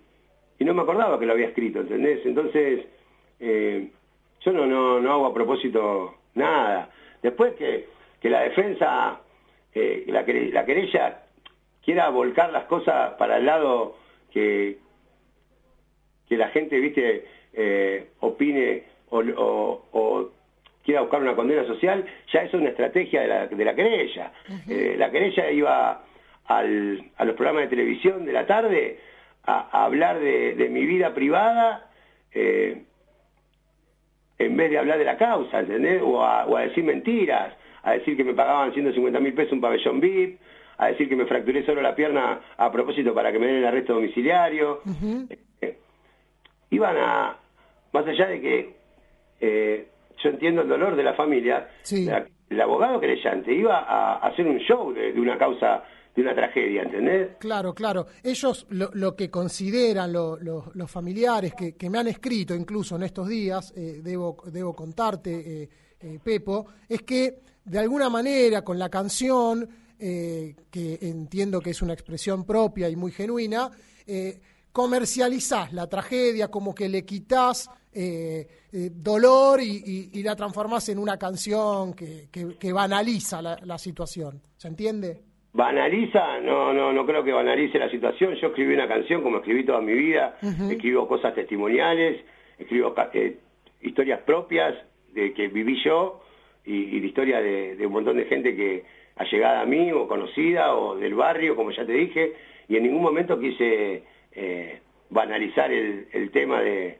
y no me acordaba que lo había escrito, ¿entendés? Entonces, eh, yo no, no, no hago a propósito nada. Después que, que la defensa, eh, la, la querella quiera volcar las cosas para el lado que, que la gente, viste, eh, opine o, o- o quiera buscar una condena social, ya es una estrategia de la, de la querella. Eh, la querella iba al- a los programas de televisión de la tarde a, a hablar de, de mi vida privada eh, en vez de hablar de la causa, ¿entendés? O a, o a decir mentiras, a decir que me pagaban 150 mil pesos un pabellón VIP, a decir que me fracturé solo la pierna a propósito para que me den el arresto domiciliario. Eh, iban a, más allá de que eh, yo entiendo el dolor de la familia, la- el abogado querellante iba a, a hacer un show de, de una causa, de una tragedia, ¿entendés? Claro, claro. Ellos lo, lo que consideran lo- lo- los familiares que, que me han escrito incluso en estos días, eh, debo, debo contarte, eh, eh, Pepo, es que de alguna manera con la canción, eh, que entiendo que es una expresión propia y muy genuina, comercializás la tragedia, como que le quitas eh, dolor y, la transformás en una canción que, que- banaliza la situación. ¿Se entiende? Banaliza, no, no, no creo que banalice la situación. Yo escribí una canción como escribí toda mi vida, escribo cosas testimoniales, escribo eh, historias propias de que viví yo y, y de historia de, de un montón de gente que allegada a mí o conocida o del barrio, como ya te dije, y en ningún momento quise eh, banalizar el, el tema de,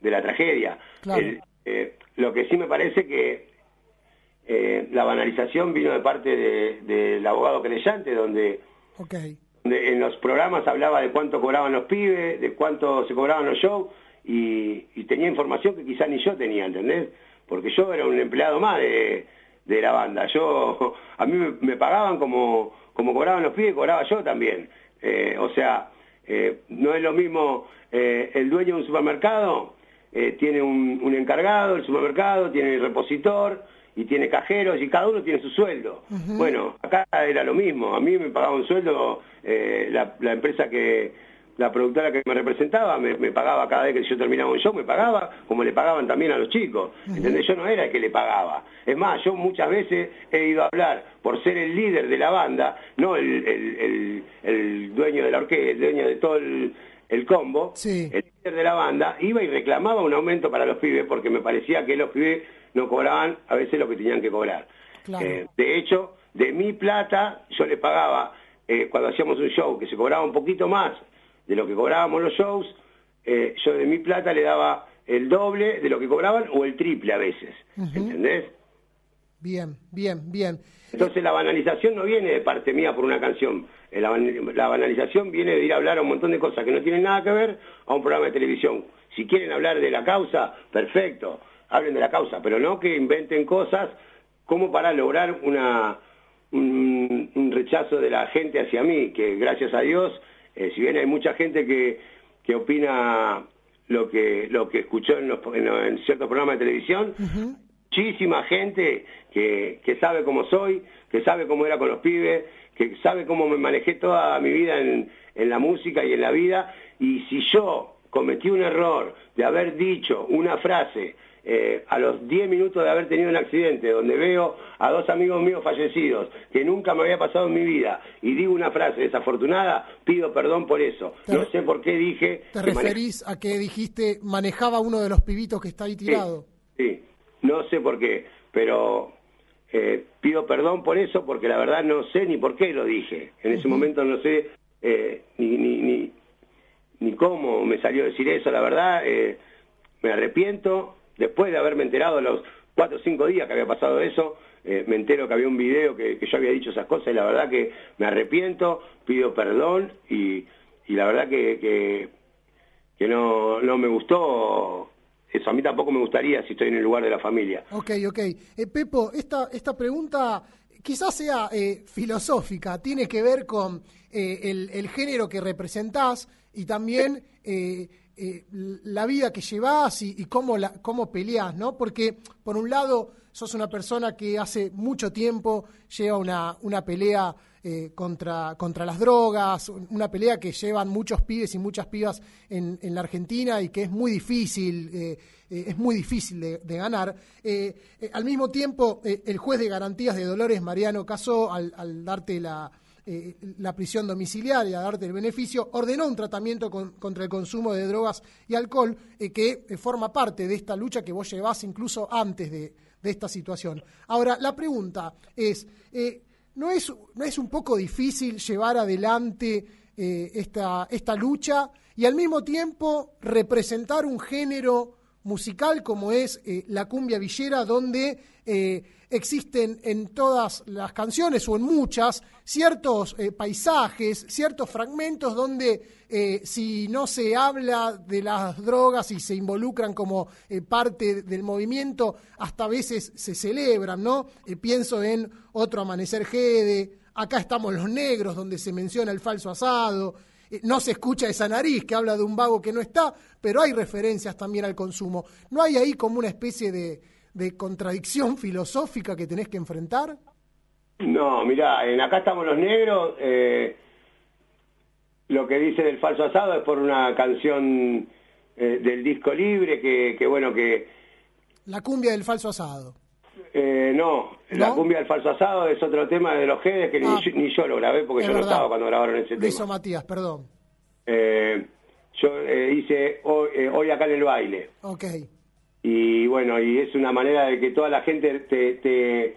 de la tragedia. Claro. El- eh, lo que sí me parece que eh, la banalización vino de parte de- del abogado creyente, donde, en los programas hablaba de cuánto cobraban los pibes, de cuánto se cobraban los shows, y, y tenía información que quizás ni yo tenía, ¿entendés? Porque yo era un empleado más de, de la banda. Yo, <laughs> a mí me, me pagaban como, como cobraban los pibes, cobraba yo también. Eh, o sea, eh, no es lo mismo eh, el dueño de un supermercado, tiene un, un encargado del supermercado, tiene el repositor y tiene cajeros y cada uno tiene su sueldo. Bueno, acá era lo mismo. A mí me pagaba un sueldo, eh, la, la empresa que, la productora que me representaba me, me pagaba cada vez que yo terminaba un show, me pagaba como le pagaban también a los chicos. ¿Entendés? Yo no era el que le pagaba. Es más, yo muchas veces he ido a hablar por ser el líder de la banda, no el, el- el- el dueño de la orquesta, el dueño de todo el, el combo, el líder de la banda, iba y reclamaba un aumento para los pibes porque me parecía que los pibes no cobraban a veces lo que tenían que cobrar. Claro. Eh, de hecho, de mi plata, yo le pagaba, eh, cuando hacíamos un show que se cobraba un poquito más de lo que cobrábamos los shows, eh, yo de mi plata le daba el doble de lo que cobraban o el triple a veces. ¿Entendés? Bien, bien, bien. Entonces la banalización no viene de parte mía por una canción. La, la banalización viene de ir a hablar a un montón de cosas que no tienen nada que ver a un programa de televisión. Si quieren hablar de la causa, perfecto, hablen de la causa, pero no que inventen cosas como para lograr una, un, un rechazo de la gente hacia mí, que gracias a Dios, eh, si bien hay mucha gente que, que opina lo que lo que escuchó en, los, en, los- en ciertos programas de televisión, muchísima gente que, que sabe cómo soy, que sabe cómo era con los pibes, que sabe cómo me manejé toda mi vida en, en la música y en la vida, y si yo cometí un error de haber dicho una frase eh, a los 10 minutos de haber tenido un accidente, donde veo a dos amigos míos fallecidos, que nunca me había pasado en mi vida, y digo una frase desafortunada, pido perdón por eso. No sé por qué dije... ¿Te referís a que dijiste manejaba uno de los pibitos que está ahí tirado? Sí, no sé por qué, pero eh, pido perdón por eso porque la verdad no sé ni por qué lo dije. En ese momento no sé eh, ni, ni, ni, ni cómo me salió a decir eso, la verdad me arrepiento. Después de haberme enterado los cuatro o cinco días que había pasado eso, eh, me entero que había un video que, yo había dicho esas cosas y la verdad que me arrepiento, pido perdón y, la verdad que, que, que no, no me gustó eso. A mí tampoco me gustaría si estoy en el lugar de la familia. Ok, ok. Eh, Pepo, esta, esta pregunta quizás sea eh, filosófica, tiene que ver con eh, el, el género que representás y también eh, la vida que llevás y, cómo, la, cómo peleás, ¿no? Porque, por un lado, sos una persona que hace mucho tiempo lleva una, una pelea eh, contra, contra las drogas, una pelea que llevan muchos pibes y muchas pibas en, en la Argentina y que es muy difícil, eh, es muy difícil de, ganar. Al mismo tiempo, el juez de garantías de Dolores, Mariano Casó, al darte la, eh, la prisión domiciliaria, darte el beneficio, ordenó un tratamiento con- contra el consumo de drogas y alcohol eh, que eh, forma parte de esta lucha que vos llevás incluso antes de, esta situación. Ahora, la pregunta es, ¿no, es ¿no es un poco difícil llevar adelante esta, esta lucha y al mismo tiempo representar un género musical como es la cumbia villera, donde existen en todas las canciones o en muchas ciertos eh, paisajes, ciertos fragmentos donde eh, si no se habla de las drogas y se involucran como eh, parte del movimiento, hasta a veces se celebran, ¿no? Pienso en Otro Amanecer Gede, acá estamos los negros, donde se menciona el falso asado, no se escucha esa nariz que habla de un vago que no está, pero hay referencias también al consumo. ¿No hay ahí como una especie de, de contradicción filosófica que tenés que enfrentar? No, mirá, en acá estamos los negros. eh, lo que dice del falso asado es por una canción eh, del disco libre que, que bueno, que La cumbia del falso asado. eh, no, la cumbia del falso asado es otro tema de los Gedes que ni, Ah. yo, ni yo lo grabé porque yo no estaba cuando grabaron ese Lo hizo tema. Matías, perdón. Eh, yo hice hoy, hoy acá en el baile. Ok. Y bueno, y es una manera de que toda la gente te, te,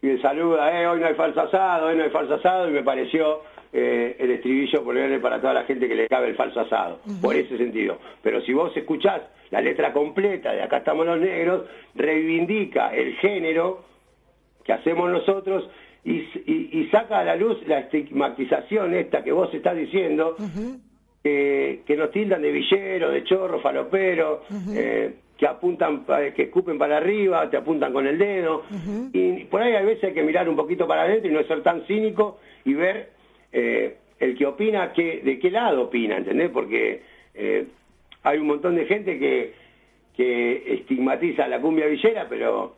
te saluda, eh, hoy no hay falso asado, hoy no hay falso asado, y me pareció eh, el estribillo ponerle para toda la gente que le cabe el falso asado, por ese sentido. Pero si vos escuchás la letra completa de Acá estamos los negros, reivindica el género que hacemos nosotros y, y- y saca a la luz la estigmatización esta que vos estás diciendo, que, que nos tildan de villero, de chorro, falopero, eh, que apuntan, que escupen para arriba, te apuntan con el dedo. Y por ahí a veces hay que mirar un poquito para adentro y no ser tan cínico y ver eh, el que opina, que, de qué lado opina, ¿entendés? Porque eh, hay un montón de gente que, que estigmatiza la cumbia villera, pero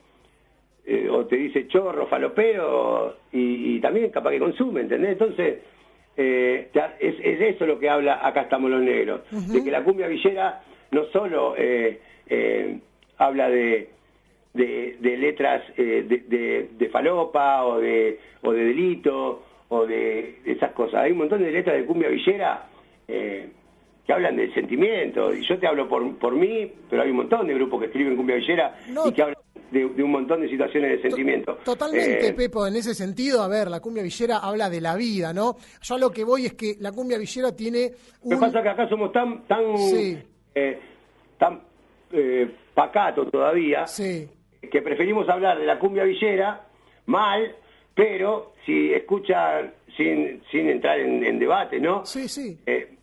eh, o te dice chorro, falopero, y, y también capaz que consume, ¿entendés? Entonces, eh, es, es eso lo que habla Acá estamos los negros, de que la cumbia villera no solo eh, eh, habla de, de, de letras de, de- de falopa o de, o de delito o de esas cosas. Hay un montón de letras de cumbia villera que hablan del sentimiento, y yo te hablo por, por mí, pero hay un montón de grupos que escriben cumbia villera y que hablan de, de un montón de situaciones de sentimiento. Totalmente, Eh, Pepo, en ese sentido, a ver, la cumbia villera habla de la vida, ¿no? Yo a lo que voy es que la cumbia villera tiene Lo que un... pasa es que acá somos tan tan Sí. eh, tan eh, pacato todavía Sí. que preferimos hablar de la cumbia villera mal, pero si escuchan sin sin entrar en, en debate, ¿no? Sí, sí. Eh,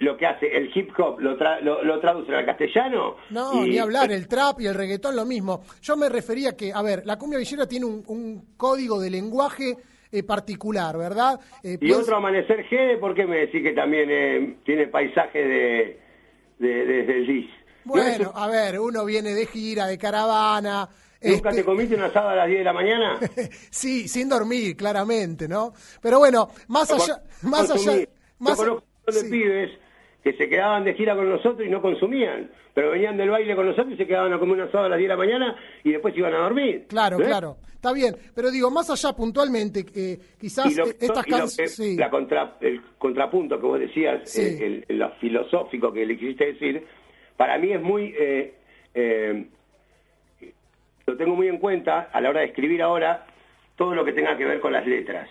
lo que hace el hip hop lo, tra- lo, lo traducen al castellano. No, y- ni hablar, el trap y el reggaetón lo mismo. Yo me refería que, a ver, la cumbia villera tiene un, un código de lenguaje eh, particular, ¿verdad? Eh, Y pues- otro Amanecer G, ¿por qué me decís que también eh, tiene paisajes de, de, desde el DIS? ¿No es- Bueno, a ver, uno viene de gira, de caravana. ¿Nunca este, te comiste un asado a las 10 de la mañana? <laughs> sí, sin dormir, claramente, ¿no? Pero bueno, más allá, más allá, Consumí. más Yo conozco de pibes que se quedaban de gira con nosotros y no consumían, pero venían del baile con nosotros y se quedaban a comer un asado a las 10 de la mañana y después iban a dormir. Claro, ¿Eh? claro, está bien. Pero digo, más allá puntualmente, eh, quizás lo, eh, estas canciones... que- la contra- el contrapunto que vos decías, Sí. eh, el, el- lo filosófico que le quisiste decir, para mí es muy... eh, eh, lo tengo muy en cuenta a la hora de escribir ahora todo lo que tenga que ver con las letras.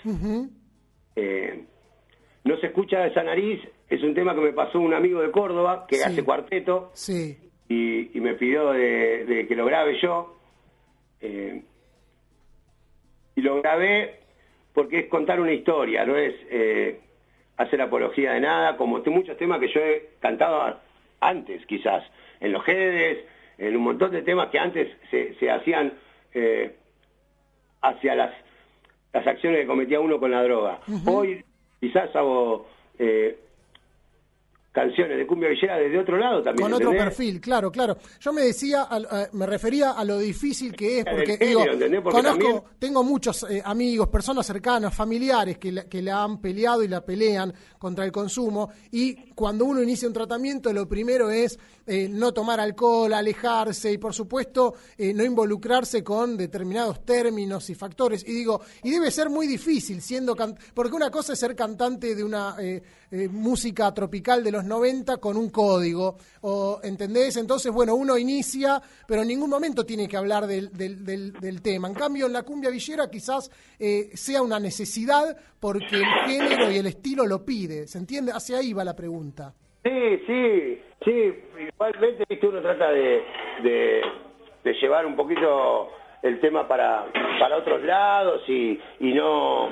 No se escucha esa nariz, es un tema que me pasó un amigo de Córdoba que Sí. hace cuarteto Sí, y, y me pidió de, de que lo grabe yo. Eh, y lo grabé porque es contar una historia, no es eh, hacer apología de nada, como te- muchos temas que yo he cantado antes, quizás, en los Jedes, en un montón de temas que antes se, se hacían eh, hacia las, las acciones que cometía uno con la droga. Hoy quizás hago eh, canciones de cumbia villera desde otro lado también. con otro perfil, claro, claro. Yo me decía, al- eh, me refería a lo difícil que es, porque género, digo, conozco, también- tengo muchos eh, amigos, personas cercanas, familiares que, la- que la han peleado y la pelean contra el consumo, y cuando uno inicia un tratamiento, lo primero es eh, no tomar alcohol, alejarse y, por supuesto, eh, no involucrarse con determinados términos y factores. Y digo, y debe ser muy difícil siendo, porque una cosa es ser cantante de una eh, música tropical de los 90 con un código, ¿entendés? Entonces, bueno, uno inicia, pero en ningún momento tiene que hablar del- del tema. En cambio, en la cumbia villera quizás eh, sea una necesidad porque el género y el estilo lo pide. ¿Se entiende? Hacia ahí va la pregunta. Sí, sí, sí. Igualmente, viste, uno trata de, de, de llevar un poquito el tema para, para otros lados y, y no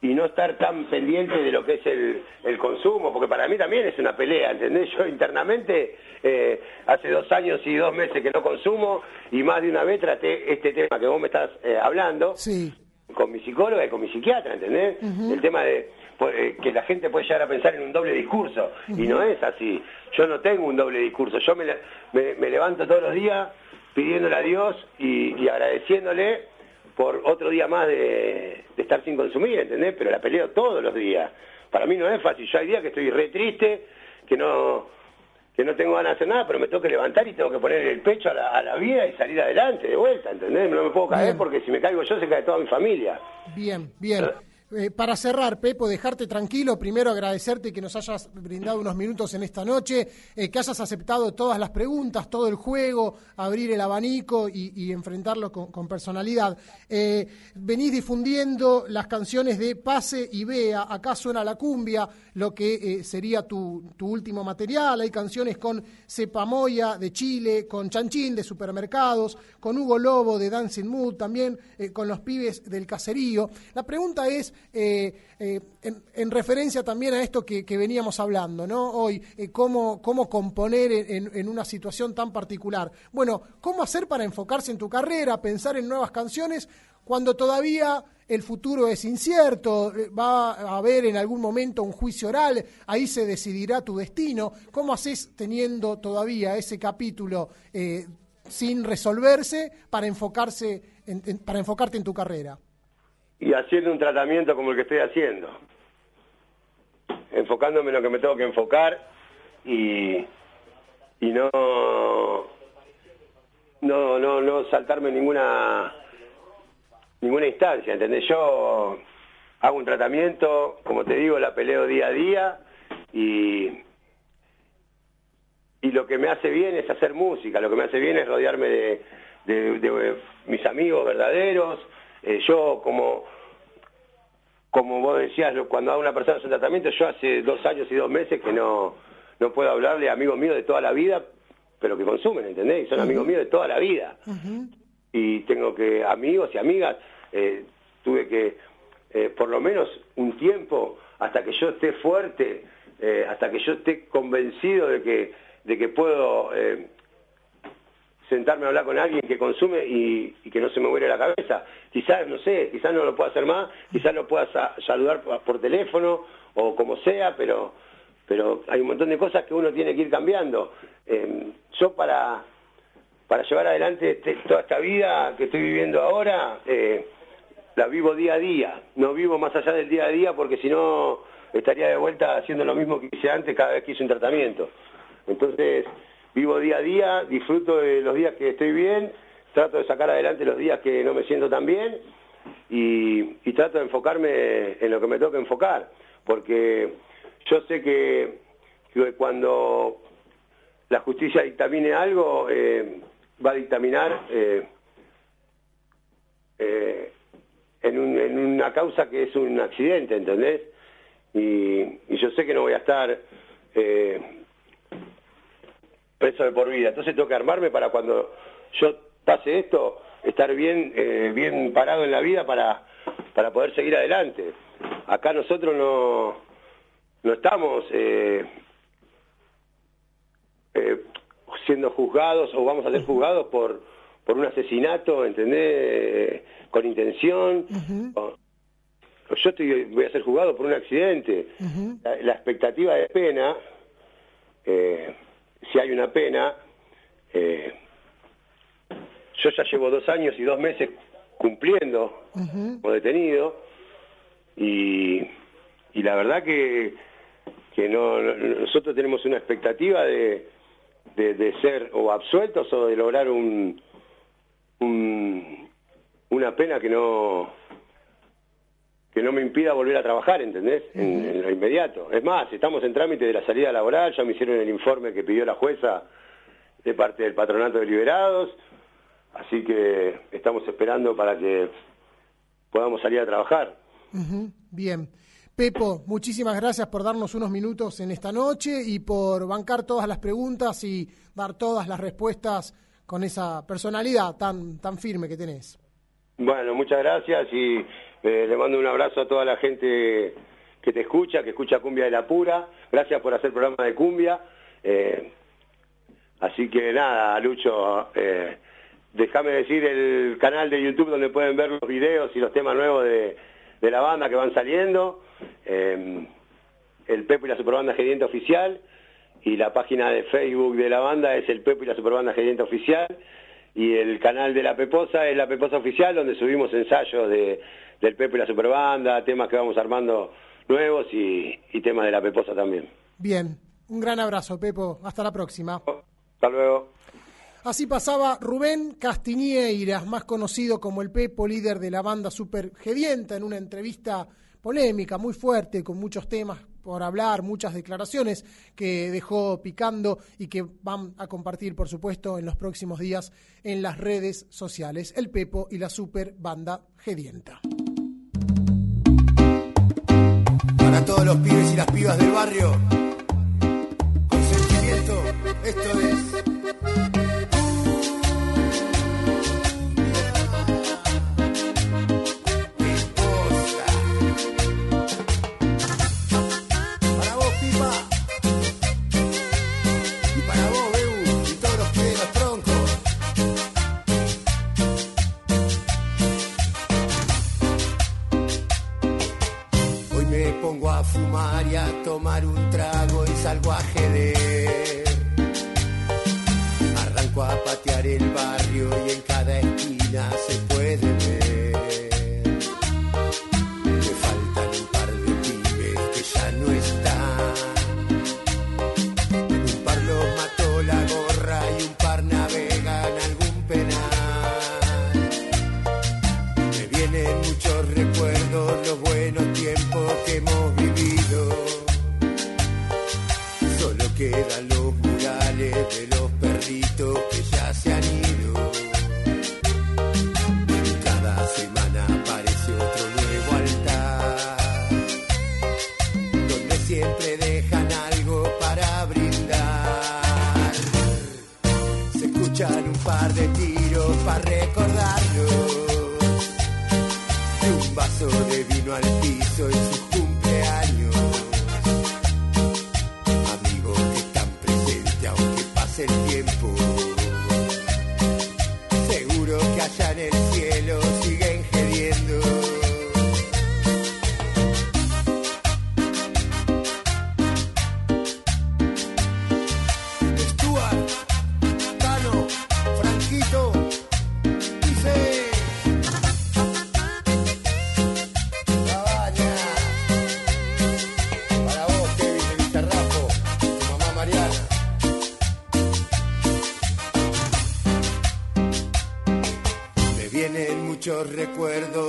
y no estar tan pendiente de lo que es el, el consumo, porque para mí también es una pelea, ¿entendés? Yo internamente eh, hace dos años y dos meses que no consumo y más de una vez traté este tema que vos me estás eh, hablando Sí. con mi psicóloga y con mi psiquiatra, ¿entendés? El tema de pues, eh, que la gente puede llegar a pensar en un doble discurso y no es así. Yo no tengo un doble discurso. Yo me, me, me levanto todos los días pidiéndole a Dios y, y agradeciéndole por otro día más de, de estar sin consumir, ¿entendés? Pero la peleo todos los días. Para mí no es fácil. Yo hay días que estoy re triste, que no que no tengo ganas de hacer nada, pero me tengo que levantar y tengo que poner el pecho a la, a la vida y salir adelante de vuelta, ¿entendés? No me puedo caer Bien. porque si me caigo yo se cae toda mi familia. Bien, bien. Eh, para cerrar, Pepo, dejarte tranquilo, primero agradecerte que nos hayas brindado unos minutos en esta noche, eh, que hayas aceptado todas las preguntas, todo el juego, abrir el abanico y, enfrentarlo con, personalidad. Eh, venís difundiendo las canciones de Pase y Vea, acá suena la cumbia, lo que sería tu, tu último material, hay canciones con Cepamoya de Chile, con Chanchín de Supermercados, con Hugo Lobo de Dancing Mood, también con los pibes del caserío. La pregunta es, eh, eh, en, en referencia también a esto que, veníamos hablando, ¿no? Hoy, eh, cómo, cómo componer en, una situación tan particular. Bueno, ¿cómo hacer para enfocarse en tu carrera, pensar en nuevas canciones, cuando todavía el futuro es incierto, va a haber en algún momento un juicio oral, ahí se decidirá tu destino? ¿Cómo haces teniendo todavía ese capítulo sin resolverse para enfocarse en- en- para enfocarte en tu carrera? Y haciendo un tratamiento como el que estoy haciendo. Enfocándome en lo que me tengo que enfocar y, y no, no, no, no saltarme ninguna, ninguna instancia, ¿entendés? Yo hago un tratamiento, como te digo, la peleo día a día y, y lo que me hace bien es hacer música, lo que me hace bien es rodearme de, de- de mis amigos verdaderos. Eh, yo, como, como vos decías, cuando hago una persona en tratamiento, yo hace dos años y dos meses que no, no puedo hablarle a amigos míos de toda la vida, pero que consumen, ¿entendés? Y son amigos míos de toda la vida. Y tengo que amigos y amigas eh, tuve que eh, por lo menos un tiempo hasta que yo esté fuerte eh, hasta que yo esté convencido de que, de que puedo eh, sentarme a hablar con alguien que consume y, que no se me muere la cabeza. Quizás, no sé, quizás no lo pueda hacer más, quizás lo pueda sa- saludar por, teléfono o como sea, pero, pero hay un montón de cosas que uno tiene que ir cambiando. Eh, yo para, para llevar adelante este- toda esta vida que estoy viviendo ahora, eh, la vivo día a día, no vivo más allá del día a día porque si no estaría de vuelta haciendo lo mismo que hice antes cada vez que hice un tratamiento. Entonces, vivo día a día, disfruto de los días que estoy bien, trato de sacar adelante los días que no me siento tan bien y, trato de enfocarme en lo que me toca enfocar, porque yo sé que, cuando la justicia dictamine algo, eh, va a dictaminar eh, eh, en, un- en una causa que es un accidente, ¿entendés? Y, yo sé que no voy a estar preso de por vida. Entonces tengo que armarme para cuando yo pase esto, estar bien, eh, bien parado en la vida para, para poder seguir adelante. Acá nosotros no, no estamos eh, eh, siendo juzgados o vamos a ser juzgados por, por un asesinato, ¿entendés? Eh, con intención. Yo estoy, voy a ser juzgado por un accidente. La, la expectativa de pena, eh, si hay una pena, eh, yo ya llevo dos años y dos meses cumpliendo como detenido y, y la verdad que, que no, no- nosotros tenemos una expectativa de, de, de ser o absueltos o de lograr un, un- una pena que no que no me impida volver a trabajar, ¿entendés? En, en lo inmediato. Es más, estamos en trámite de la salida laboral, ya me hicieron el informe que pidió la jueza de parte del Patronato de Liberados, así que estamos esperando para que podamos salir a trabajar. Bien. Pepo, muchísimas gracias por darnos unos minutos en esta noche y por bancar todas las preguntas y dar todas las respuestas con esa personalidad tan, tan firme que tenés. Bueno, muchas gracias y eh, le mando un abrazo a toda la gente que te escucha, que escucha Cumbia de la Pura. Gracias por hacer programa de Cumbia. Eh, así que nada, Lucho, eh, déjame decir el canal de YouTube donde pueden ver los videos y los temas nuevos de, de la banda que van saliendo. El Pepo y la Superbanda Gediente Oficial y la página de Facebook de la banda es el Pepo y la Superbanda Gediente Oficial y el canal de la Peposa es la Peposa Oficial donde subimos ensayos de, del Pepo y la Superbanda, temas que vamos armando nuevos y, y temas de la Peposa también. Bien, un gran abrazo, Pepo. Hasta la próxima. Hasta luego. Así pasaba Rubén Castiñeiras, más conocido como el Pepo, líder de la banda Super Gedienta, en una entrevista polémica, muy fuerte, con muchos temas por hablar, muchas declaraciones que dejó picando y que van a compartir, por supuesto, en los próximos días en las redes sociales. El Pepo y la Super Banda Gedienta. Para todos los pibes y las pibas del barrio, con sentimiento, esto es. los recuerdos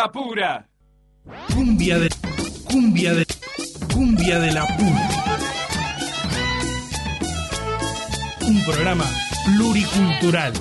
la pura. Cumbia de. Cumbia de. Cumbia de la pura. Un programa pluricultural.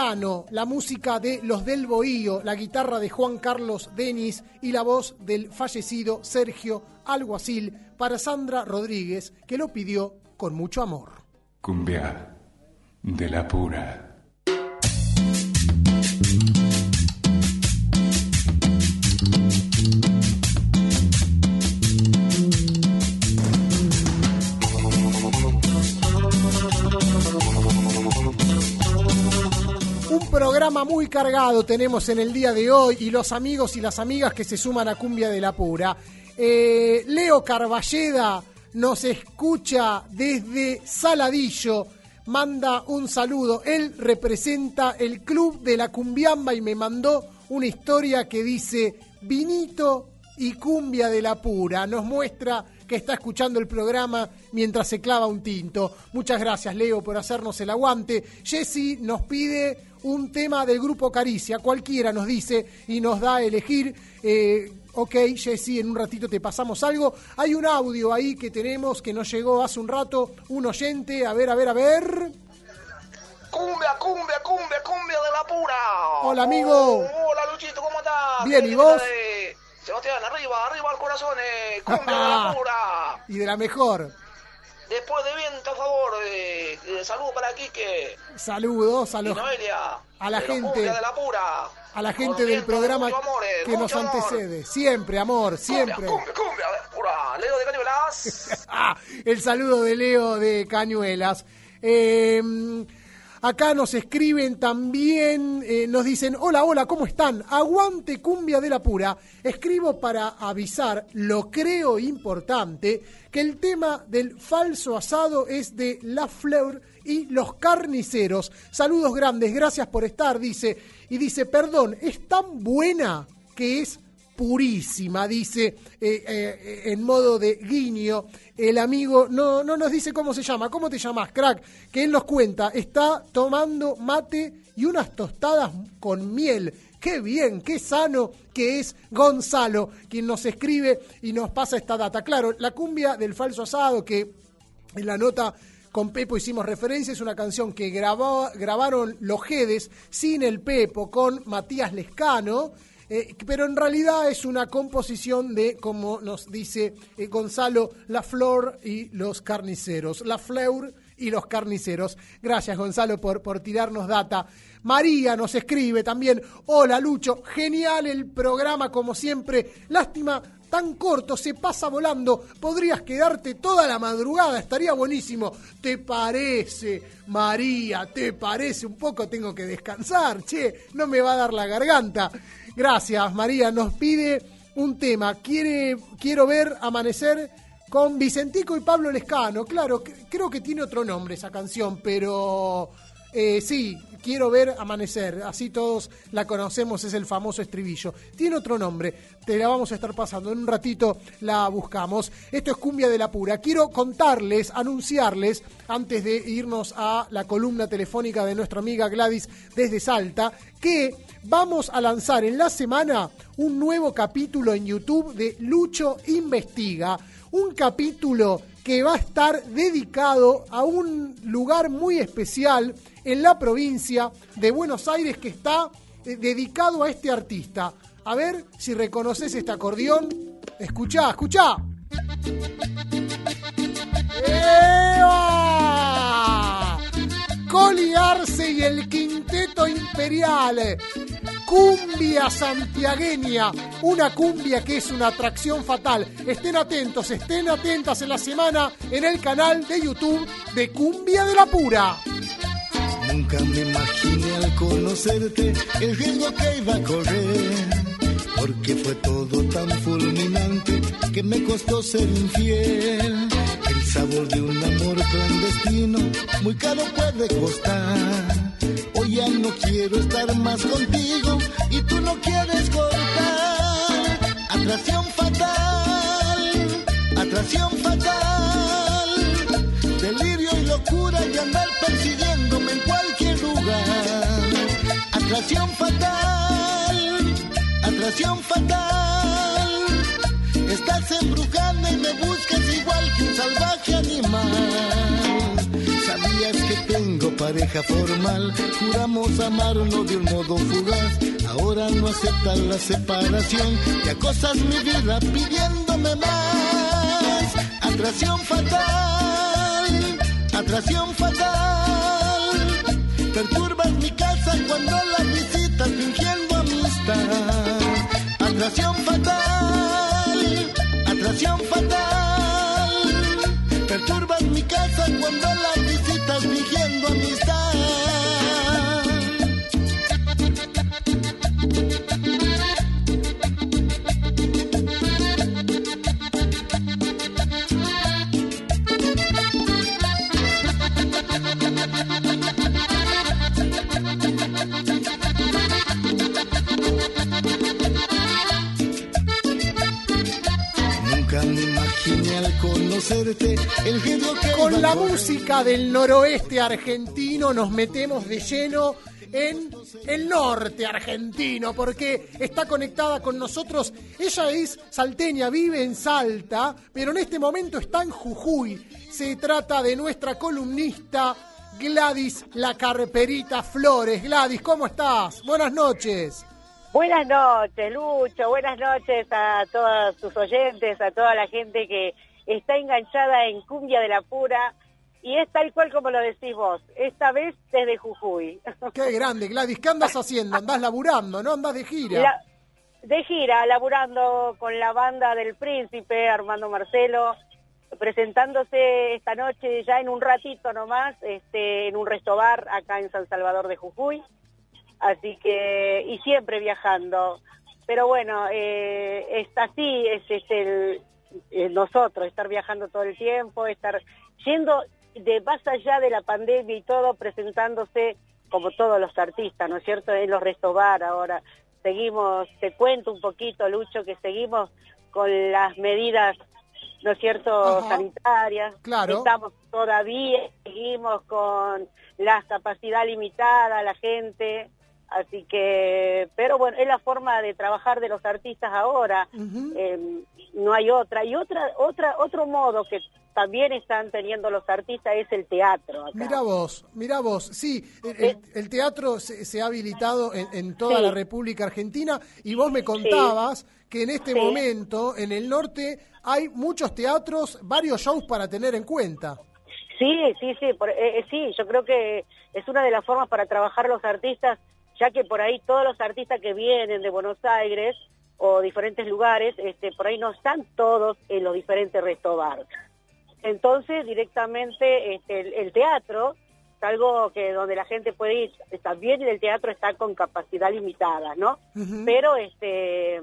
La música de Los del Bohío, la guitarra de Juan Carlos Denis y la voz del fallecido Sergio Alguacil para Sandra Rodríguez, que lo pidió con mucho amor. Cumbia de la pura. Un programa muy cargado tenemos en el día de hoy y los amigos y las amigas que se suman a Cumbia de la Pura. Eh, Leo Carballeda nos escucha desde Saladillo, manda un saludo. Él representa el Club de la Cumbiamba y me mandó una historia que dice Vinito y Cumbia de la Pura. Nos muestra que está escuchando el programa mientras se clava un tinto. Muchas gracias, Leo, por hacernos el aguante. Jesse nos pide un tema del grupo Caricia, cualquiera nos dice y nos da a elegir. Eh, ok, Jesse, en un ratito te pasamos algo. Hay un audio ahí que tenemos que nos llegó hace un rato, un oyente. A ver, a ver, a ver. Cumbia, cumbia, cumbia, cumbia de la pura. Hola, amigo. Oh, hola, Luchito, ¿cómo estás? Bien, ¿y ¿Qué vos? Sebastián, arriba, arriba al corazón, eh. Cumbia de la <laughs> pura. Y de la mejor. Después de viento, a favor, eh, eh, saludo para Quique Saludos a los Noelia. a la gente. Cumbia de la pura. a la gente del programa amor, eh, que nos amor. antecede. Siempre, amor, siempre. Cumbia, cumbia la pura. Leo de Cañuelas. Ah, <laughs> el saludo de Leo de Cañuelas. Eh, acá nos escriben también, eh, nos dicen, hola, hola, ¿cómo están? Aguante cumbia de la pura. Escribo para avisar, lo creo importante, que el tema del falso asado es de La Fleur y los carniceros. Saludos grandes, gracias por estar, dice. Y dice, perdón, es tan buena que es purísima, dice eh, eh, en modo de guiño. El amigo no, no nos dice cómo se llama. ¿Cómo te llamas, crack? Que él nos cuenta, está tomando mate y unas tostadas con miel. Qué bien, qué sano que es Gonzalo, quien nos escribe y nos pasa esta data. Claro, la cumbia del falso asado que en la nota con Pepo hicimos referencia, es una canción que grabaron los Jedes sin el Pepo con Matías Lescano, eh, pero en realidad es una composición de, como nos dice eh, Gonzalo, La Flor y los Carniceros. La Fleur y los Carniceros. Gracias Gonzalo por, por tirarnos data. María nos escribe también, hola Lucho, genial el programa como siempre, lástima tan corto, se pasa volando, podrías quedarte toda la madrugada, estaría buenísimo. ¿Te parece, María? ¿Te parece? Un poco tengo que descansar, che, no me va a dar la garganta. Gracias, María, nos pide un tema, quiere, quiero ver amanecer con Vicentico y Pablo Lescano, claro, cre- creo que tiene otro nombre esa canción, pero eh, sí, quiero ver amanecer, así todos la conocemos, es el famoso estribillo. Tiene otro nombre, te la vamos a estar pasando, en un ratito la buscamos. Esto es Cumbia de la Pura. Quiero contarles, anunciarles, antes de irnos a la columna telefónica de nuestra amiga Gladys desde Salta, que vamos a lanzar en la semana un nuevo capítulo en YouTube de Lucho Investiga. Un capítulo que va a estar dedicado a un lugar muy especial en la provincia de Buenos Aires que está eh, dedicado a este artista. A ver si reconoces este acordeón. Escuchá, escuchá. ¡Eva! Coli Arce y el Quinteto Imperial. Cumbia santiagueña, una cumbia que es una atracción fatal. Estén atentos, estén atentas en la semana en el canal de YouTube de Cumbia de la Pura. Nunca me imaginé al conocerte el riesgo que iba a correr, porque fue todo tan fulminante que me costó ser infiel. El sabor de un amor clandestino muy caro puede costar. Ya no quiero estar más contigo y tú no quieres cortar. Atracción fatal, atracción fatal. Delirio y locura de andar persiguiéndome en cualquier lugar. Atracción fatal, atracción fatal. Estás embrujada y me buscas igual que un salvaje animal. Formal, juramos amarnos de un modo fugaz. Ahora no aceptas la separación y acosas mi vida pidiéndome más. Atracción fatal, atracción fatal. Perturbas mi casa cuando la visitas fingiendo amistad. Atracción fatal, atracción fatal. El que Con la música del noroeste argentino nos metemos de lleno en el norte argentino porque está conectada con nosotros. Ella es salteña, vive en Salta, pero en este momento está en Jujuy. Se trata de nuestra columnista Gladys La Carperita Flores. Gladys, ¿cómo estás? Buenas noches. Buenas noches, Lucho. Buenas noches a todos tus oyentes, a toda la gente que está enganchada en Cumbia de la Pura. Y es tal cual como lo decís vos, esta vez desde Jujuy. <laughs> Qué grande, Gladys. ¿Qué andas haciendo? Andás laburando, ¿no? Andás de gira. La- de gira, laburando con la banda del Príncipe, Armando Marcelo, presentándose esta noche ya en un ratito nomás, este, en un restobar acá en San Salvador de Jujuy. Así que, y siempre viajando. Pero bueno, eh, es así, es, el nosotros, estar viajando todo el tiempo, estar yendo de más allá de la pandemia y todo, presentándose como todos los artistas, ¿no es cierto? En los restobar ahora. Seguimos, te cuento un poquito, Lucho, que seguimos con las medidas, ¿no es cierto?, Ajá. sanitarias. Claro. Estamos todavía, seguimos con la capacidad limitada, la gente. Así que, pero bueno, es la forma de trabajar de los artistas ahora. Eh, no hay otra. Y otra, otra, otro modo que también están teniendo los artistas es el teatro. acá. Mira vos, mira vos. Sí, el, el- el teatro se, se ha habilitado en, en toda Sí. la República Argentina y vos me contabas que en este Sí. momento en el norte hay muchos teatros, varios shows para tener en cuenta. Sí, sí, sí, por- eh, eh, sí, yo creo que es una de las formas para trabajar los artistas, ya que por ahí todos los artistas que vienen de Buenos Aires o diferentes lugares, este, por ahí no están todos en los diferentes restobar. Entonces, directamente este, el, el teatro es algo que donde la gente puede ir. También el teatro está con capacidad limitada, ¿no? Pero este,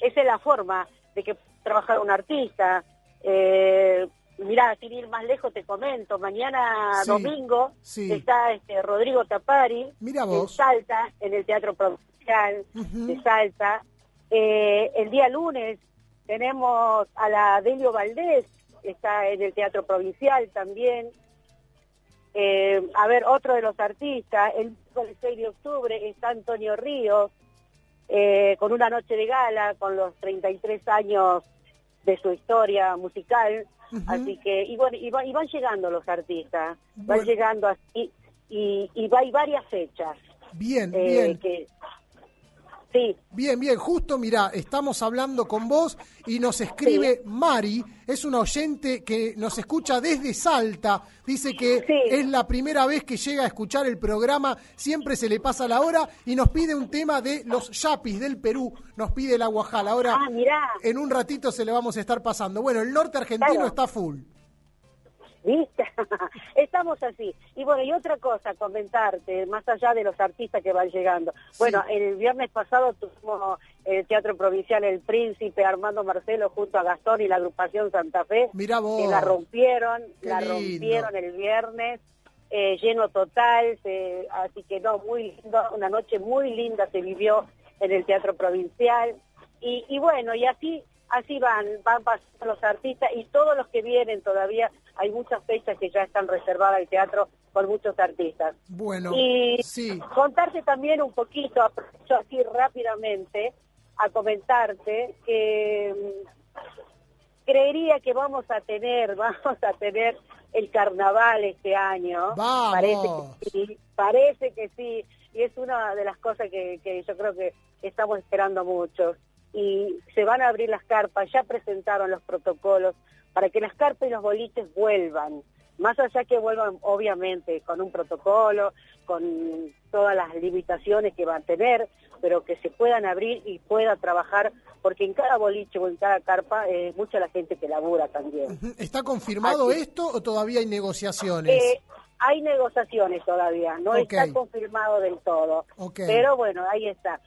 esa es la forma de que trabajar un artista. Eh, mirá, sin ir más lejos te comento, mañana Sí, domingo sí. está este Rodrigo Tapari Mira en. Salta, en el Teatro Provincial Ujú. de Salta. Eh, el día lunes tenemos a la Delio Valdés, está en el Teatro Provincial también. Eh, a ver, otro de los artistas, el miércoles 6 de octubre está Antonio Ríos, eh, con una noche de gala, con los 33 años de su historia musical. Así que, y bueno, y, va- y van llegando los artistas, van llegando así, y, y va- hay varias fechas. Bien, eh, bien. que- sí, Bien, bien, justo mira, estamos hablando con vos y nos escribe Mari, es una oyente que nos escucha desde Salta, dice que es la primera vez que llega a escuchar el programa, siempre se le pasa la hora y nos pide un tema de los yapis del Perú, nos pide la Guajala. Ahora, Ah, mirá. en un ratito se le vamos a estar pasando. Bueno, el norte argentino Claro. está full. ¿Viste? <laughs> Estamos así. Y bueno, y otra cosa, comentarte, más allá de los artistas que van llegando. Bueno, el viernes pasado tuvimos el Teatro Provincial El Príncipe, Armando Marcelo, junto a Gastón y la agrupación Santa Fe. Mirá vos. Que la rompieron, Qué la lindo. rompieron el viernes. eh, lleno total, así que no, muy lindo, una noche muy linda se vivió en el Teatro Provincial. Y, y bueno, y así así van, van pasando los artistas y todos los que vienen todavía, hay muchas fechas que ya están reservadas al teatro por muchos artistas. Bueno, Y sí. contarte también un poquito, aprovecho así rápidamente, a comentarte que mm, creería que vamos a tener, <laughs> vamos a tener el carnaval este año. Vamos. Parece que sí, parece que sí. Y es una de las cosas que, que yo creo que estamos esperando mucho. Y se van a abrir las carpas, ya presentaron los protocolos para que las carpas y los boliches vuelvan. Más allá que vuelvan, obviamente, con un protocolo, con todas las limitaciones que van a tener, pero que se puedan abrir y pueda trabajar, porque en cada boliche o en cada carpa es mucha la gente que labura también. ¿Está confirmado Así. esto o todavía hay negociaciones? Eh, hay negociaciones todavía, no está confirmado del todo, pero bueno, ahí está.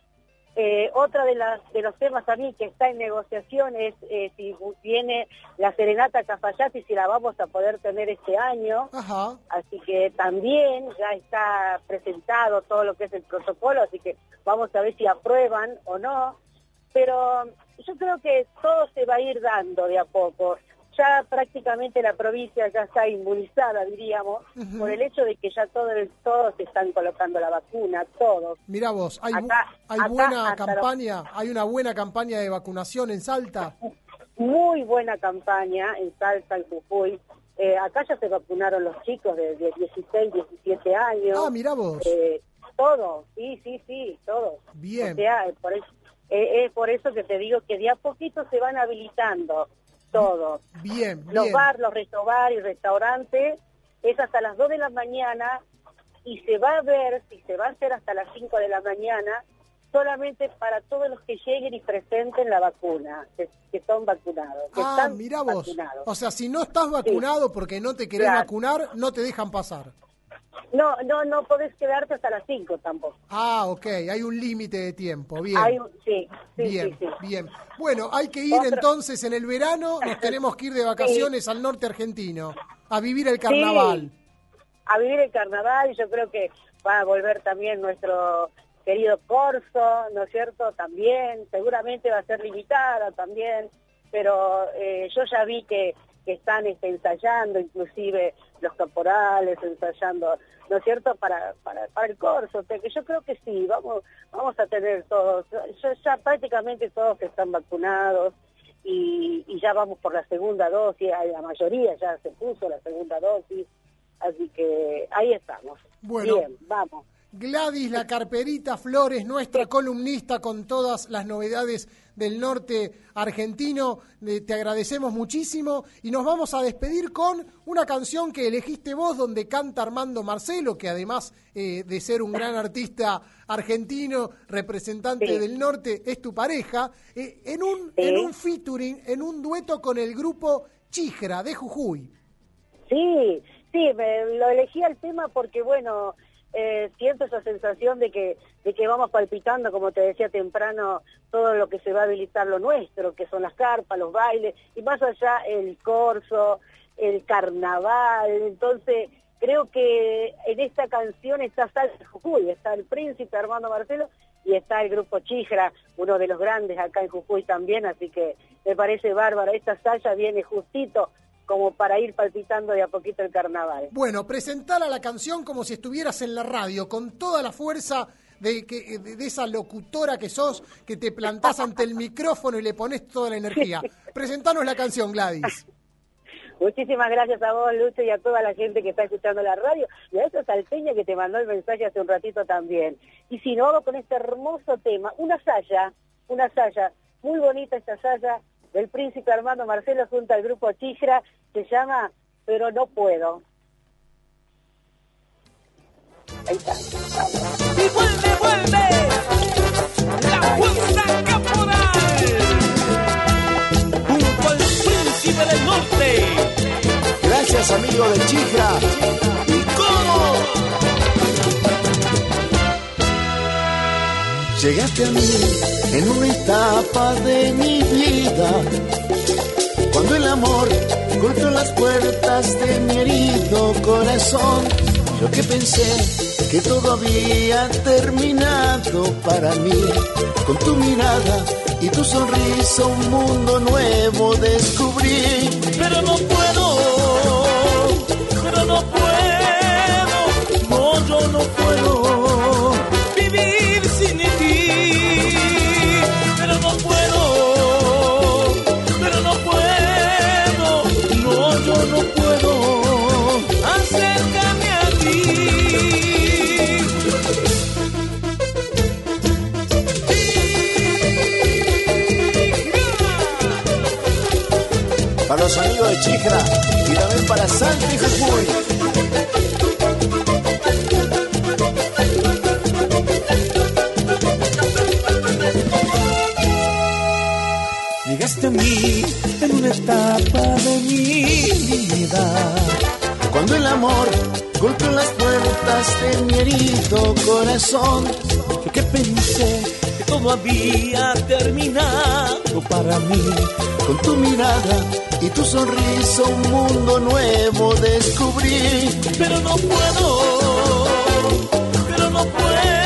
Eh, otra de las de los temas también que está en negociación es eh, si viene la serenata Cafayate, si la vamos a poder tener este año. Ajá. Así que también ya está presentado todo lo que es el protocolo, así que vamos a ver si aprueban o no. Pero yo creo que todo se va a ir dando de a poco. Ya prácticamente la provincia ya está inmunizada, diríamos, por el hecho de que ya todos, todos están colocando la vacuna, todos. Mira vos, hay, bu- Acá- hay acá buena los- campaña, hay una buena campaña de vacunación en Salta. Muy buena campaña en Salta, en Jujuy. Eh, acá ya se vacunaron los chicos de, de 16, 17 años. Ah, mirá vos. Eh, todos, sí, sí, sí, todos. Bien. O sea, eh, por eso, eh, es por eso que te digo que de a poquito se van habilitando todos. Bien, Los bien. bar, los restaurantes y restaurantes es hasta las 2 de la mañana y se va a ver si se va a hacer hasta las 5 de la mañana solamente para todos los que lleguen y presenten la vacuna, que, que son vacunados. Que Ah, están mira vos. vacunados. O sea, si no estás vacunado porque no te querés Claro. vacunar, no te dejan pasar. No, no, no podés quedarte hasta las 5 tampoco. Ah, ok, hay un límite de tiempo. Bien. Hay un- sí, sí, bien, sí, sí. bien. Bueno, hay que ir Otro- entonces en el verano, nos <laughs> tenemos que ir de vacaciones al norte argentino, a vivir el carnaval. a vivir el carnaval yo creo que va a volver también nuestro querido Corso, ¿no es cierto? También, seguramente va a ser limitada también, pero eh, yo ya vi que, que están este, ensayando, inclusive los caporales, ensayando, ¿no es cierto?, para, para, para el Corso, o sea que yo creo que sí, vamos, vamos a tener todos, ya, ya prácticamente todos están vacunados, y, y ya vamos por la segunda dosis, la mayoría ya se puso la segunda dosis, así que ahí estamos. Bueno. Bien, vamos. Gladys La Carperita Flores, nuestra columnista con todas las novedades del norte argentino, eh, te agradecemos muchísimo y nos vamos a despedir con una canción que elegiste vos donde canta Armando Marcelo, que además eh, de ser un gran artista argentino, representante Sí. del norte, es tu pareja, eh, en, un, Sí. en un featuring, en un dueto con el grupo Chijra de Jujuy. Sí, sí, me- lo elegí al tema porque, bueno, eh, siento esa sensación de que, de que vamos palpitando, como te decía temprano, todo lo que se va a habilitar lo nuestro, que son las carpas, los bailes, y más allá el corso, el carnaval. Entonces, creo que en esta canción está Salsa de Jujuy, está el príncipe Armando Marcelo y está el grupo Chijra, uno de los grandes acá en Jujuy también, así que me parece bárbara. Esta salsa viene justito como para ir palpitando de a poquito el carnaval. Bueno, presentar a la canción como si estuvieras en la radio, con toda la fuerza de, que, de, esa locutora que sos, que te plantás ante el micrófono y le pones toda la energía. <laughs> Presentanos la canción, Gladys. <laughs> Muchísimas gracias a vos, Lucho, y a toda la gente que está escuchando la radio, y a esa salteña que te mandó el mensaje hace un ratito también. Y si no, vamos con este hermoso tema, una saya, una saya, muy bonita esta saya del príncipe Armando Marcelo junto al grupo Chijra, se llama Pero no puedo. Ahí está. Y vuelve, vuelve la fuerza caporal junto al príncipe del norte. Gracias, amigo de Chija. Llegaste a mí en una etapa de mi vida, cuando el amor golpeó las puertas de mi herido corazón. Yo que pensé que todo había terminado para mí, con tu mirada y tu sonrisa un mundo nuevo Chijra y también para Salta y Jujuy. Llegaste a mí en una etapa de mi vida. Cuando el amor golpeó las puertas de mi herido corazón, Yo que pensé todo había terminado para mí. con tu mirada y tu sonrisa un mundo nuevo descubrí. Pero no puedo, pero no puedo,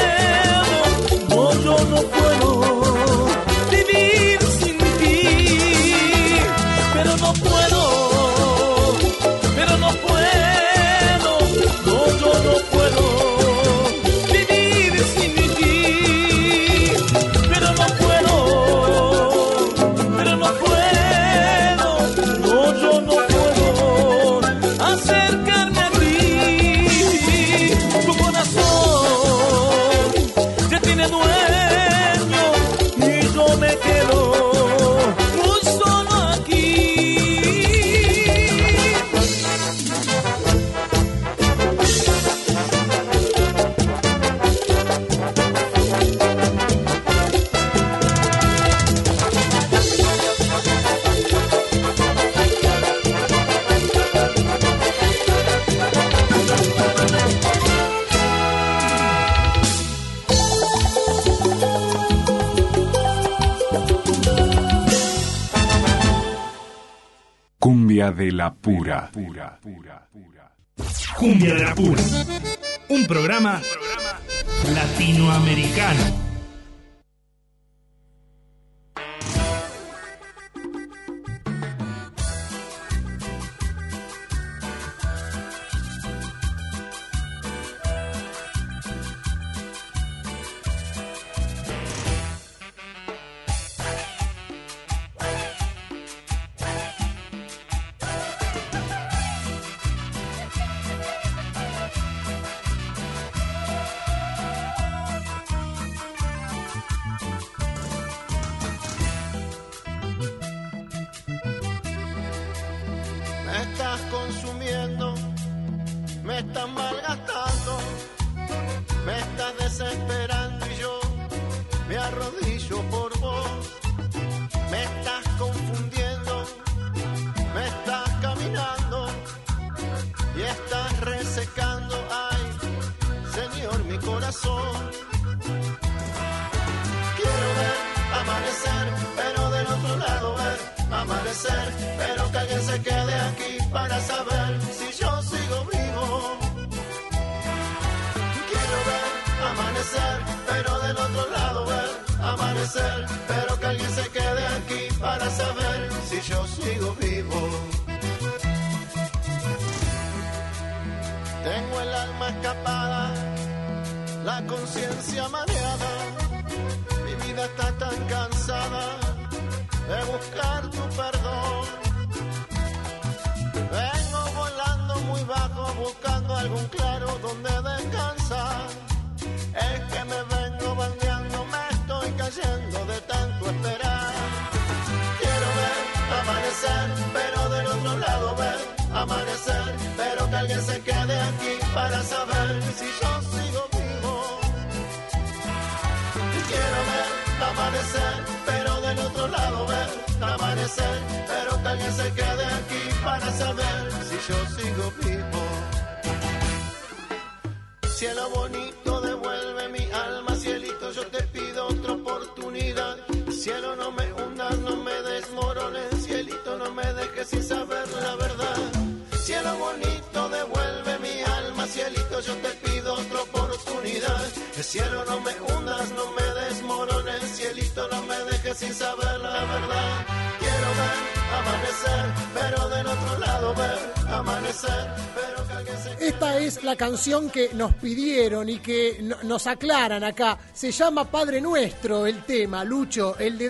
la pura. Cumbia de la Pura. Un programa latinoamericano. Para saber si yo sigo vivo. Quiero ver amanecer, pero del otro lado ver amanecer, pero que alguien se quede aquí para saber si yo sigo vivo. Tengo el alma escapada, la conciencia mareada, mi vida está tan cansada de buscar tu perdón. Algún claro donde descansar. Es que me vengo bandeando, me estoy cayendo de tanto esperar. Quiero ver amanecer, pero del otro lado ver amanecer, pero que alguien se quede aquí para saber si yo sigo vivo. Quiero ver amanecer, pero del otro lado ver amanecer, pero que alguien se quede aquí para saber si yo sigo vivo. Cielo bonito, devuelve mi alma, cielito, yo te pido otra oportunidad. Cielo, no me hundas, no me desmorones, cielito, no me dejes sin saber la verdad. Cielo bonito, devuelve mi alma, cielito, yo te pido otra oportunidad. Cielo, no me hundas, no me desmorones, cielito, no me dejes sin saber la verdad. Quiero ver amanecer, pero del otro lado ver Esta es la canción que nos pidieron y que no- nos aclaran acá. Se llama Padre Nuestro el tema, Lucho, el de,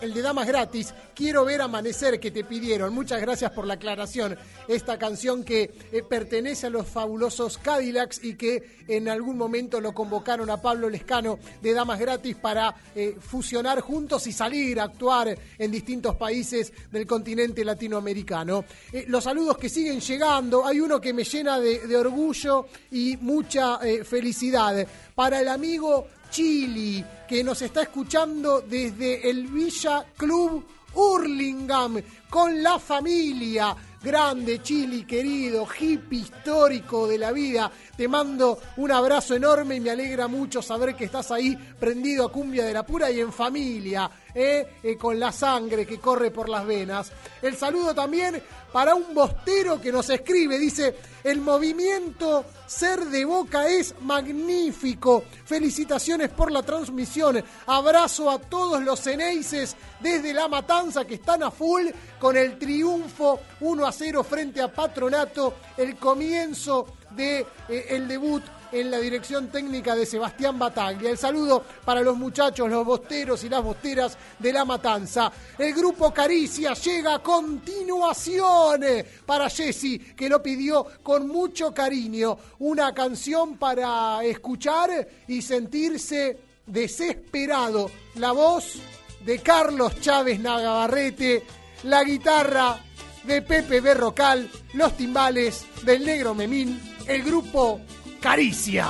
el de Damas Gratis. Quiero ver amanecer que te pidieron. Muchas gracias por la aclaración. Esta canción que eh, pertenece a los fabulosos Cadillacs y que en algún momento lo convocaron a Pablo Lescano de Damas Gratis para eh, fusionar juntos y salir a actuar en distintos países del continente latinoamericano. Eh, los saludos que siguen llegando, hay uno que me llena de, orgullo y mucha eh, felicidad. Para el amigo Chili, que nos está escuchando desde el Villa Club Hurlingham, con la familia. Grande Chili, querido, hippie histórico de la vida. Te mando un abrazo enorme y me alegra mucho saber que estás ahí prendido a cumbia de la pura y en familia, ¿eh? Eh, con la sangre que corre por las venas. El saludo también para un bostero que nos escribe, dice, el movimiento Ser de Boca es magnífico. Felicitaciones por la transmisión. Abrazo a todos los ceneices desde La Matanza que están a full con el triunfo 1 a 0 frente a Patronato, el comienzo de eh, el debut en la dirección técnica de Sebastián Bataglia. El saludo para los muchachos, los bosteros y las bosteras de La Matanza. El grupo Caricia llega a continuación para Jessy, que lo pidió con mucho cariño. Una canción para escuchar y sentirse desesperado. La voz de Carlos Chávez Nagabarrete, la guitarra de Pepe Berrocal, los timbales del Negro Memín, el grupo Caricia.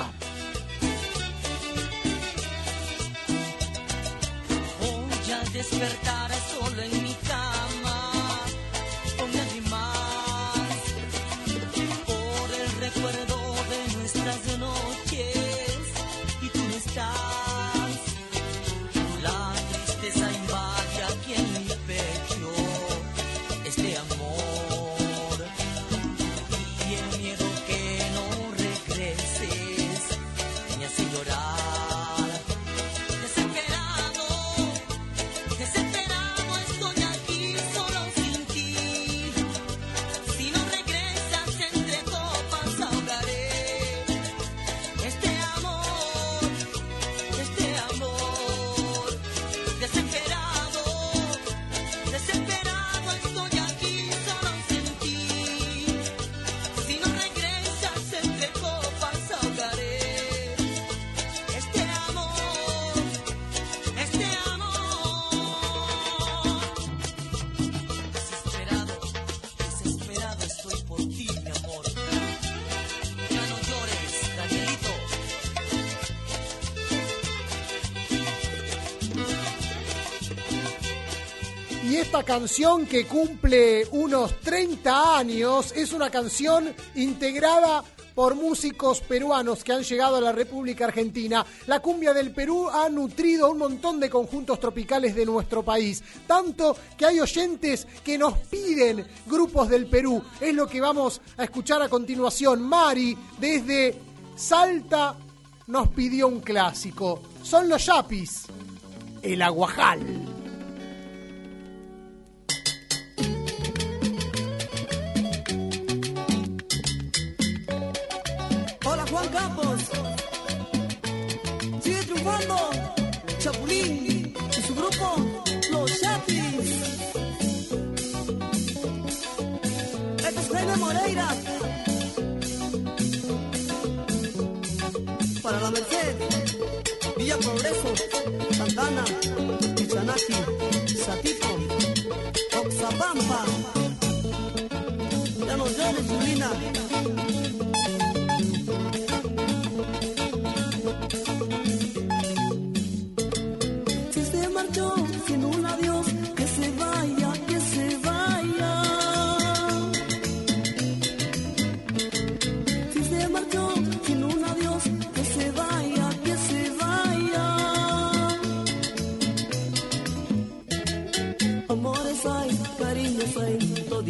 Voy a despertar esta canción que cumple unos 30 años es una canción integrada por músicos peruanos que han llegado a la República Argentina. La cumbia del Perú ha nutrido un montón de conjuntos tropicales de nuestro país, tanto que hay oyentes que nos piden grupos del Perú. Es lo que vamos a escuchar a continuación. Mari, desde Salta, nos pidió un clásico. Son los Yapis, el Aguajal. Campos. Sigue triunfando. Chapulín y su grupo, Los Chapis. Este es Jaime Moreira. Para la Merced, Villa Progreso, Santana, Pichanaki, Satipo, Oxapampa.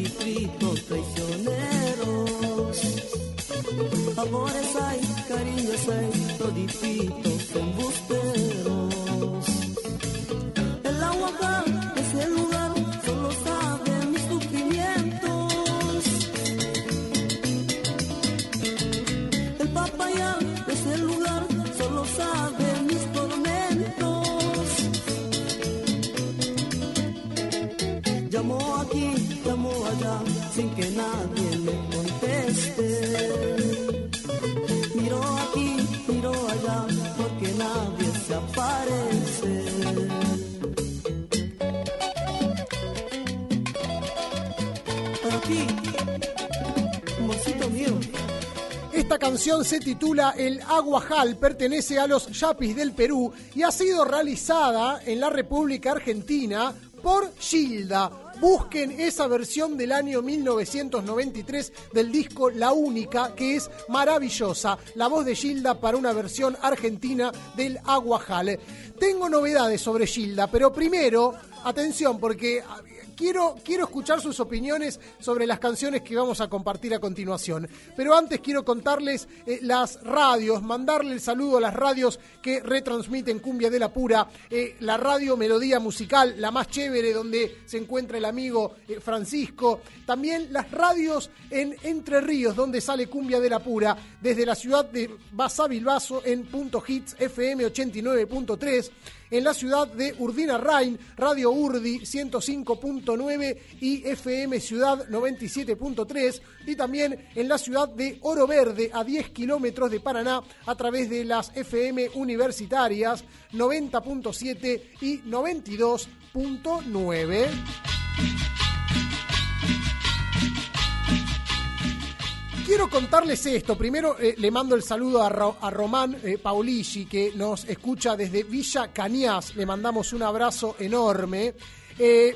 Todititos traicioneros. Amores hay, cariños hay, todititos embusteros. El agua sin que nadie le conteste. Miró aquí, miró allá, porque nadie se aparece. Esta canción se titula El Aguajal, pertenece a los Yapis del Perú y ha sido realizada en la República Argentina por Gilda. Busquen esa versión del año 1993 del disco La Única, que es maravillosa. La voz de Gilda para una versión argentina del Aguajal. Tengo novedades sobre Gilda, pero primero, atención, porque quiero, quiero escuchar sus opiniones sobre las canciones que vamos a compartir a continuación. Pero antes quiero contarles eh, las radios, mandarle el saludo a las radios que retransmiten Cumbia de la Pura, eh, la radio Melodía Musical, la más chévere, donde se encuentra el amigo eh, Francisco. También las radios en Entre Ríos, donde sale Cumbia de la Pura, desde la ciudad de Basavilbaso en Punto Hits FM 89.3 en la ciudad de Urdina Rain, Radio Urdi 105.9 y FM Ciudad 97.3 y también en la ciudad de Oro Verde a 10 kilómetros de Paraná a través de las FM universitarias 90.7 y 92.9. Quiero contarles esto. Primero eh, le mando el saludo a, Ro- a Román eh, Paulici, que nos escucha desde Villa Cañas. Le mandamos un abrazo enorme. Eh,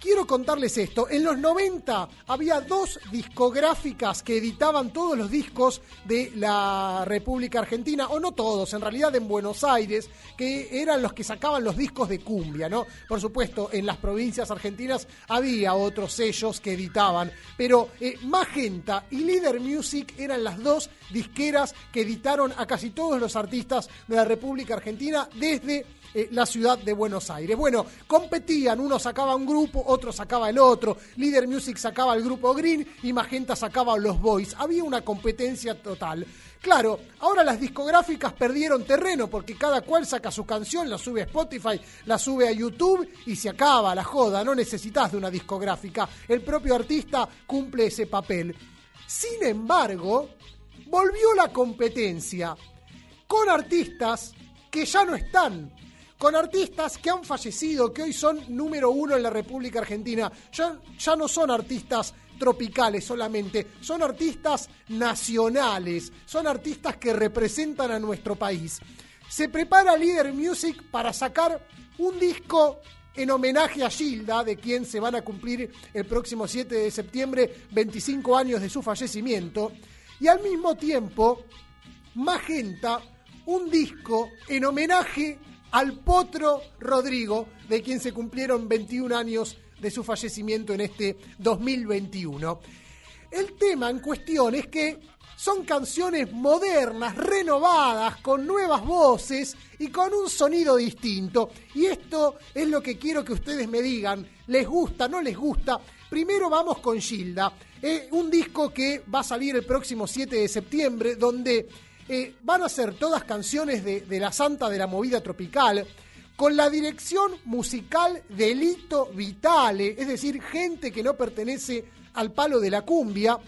quiero contarles esto. En los 90 había dos discográficas que editaban todos los discos de la República Argentina, o no todos, en realidad en Buenos Aires, que eran los que sacaban los discos de cumbia, ¿no? Por supuesto, en las provincias argentinas había otros sellos que editaban, pero eh, Magenta y Leader Music eran las dos disqueras que editaron a casi todos los artistas de la República Argentina desde eh, la ciudad de Buenos Aires. Bueno, competían, uno sacaba un grupo, otro sacaba el otro, Leader Music sacaba el grupo Green y Magenta sacaba los Boys. Había una competencia total. Claro, ahora las discográficas perdieron terreno porque cada cual saca su canción, la sube a Spotify, la sube a YouTube y se acaba la joda, no necesitas de una discográfica, el propio artista cumple ese papel. Sin embargo, volvió la competencia con artistas que ya no están, con artistas que han fallecido, que hoy son número uno en la República Argentina. Ya, ya no son artistas tropicales solamente, son artistas nacionales, son artistas que representan a nuestro país. Se prepara Leader Music para sacar un disco en homenaje a Gilda, de quien se van a cumplir el próximo 7 de septiembre 25 años de su fallecimiento, y al mismo tiempo Magenta, un disco en homenaje al Potro Rodrigo, de quien se cumplieron 21 años de su fallecimiento en este 2021. El tema en cuestión es que son canciones modernas, renovadas, con nuevas voces y con un sonido distinto. Y esto es lo que quiero que ustedes me digan. ¿Les gusta? ¿No les gusta? Primero vamos con Gilda. Eh, un disco que va a salir el próximo 7 de septiembre, donde eh, van a ser todas canciones de, la Santa de la Movida Tropical, con la dirección musical de Lito Vitale, es decir, gente que no pertenece al palo de la cumbia.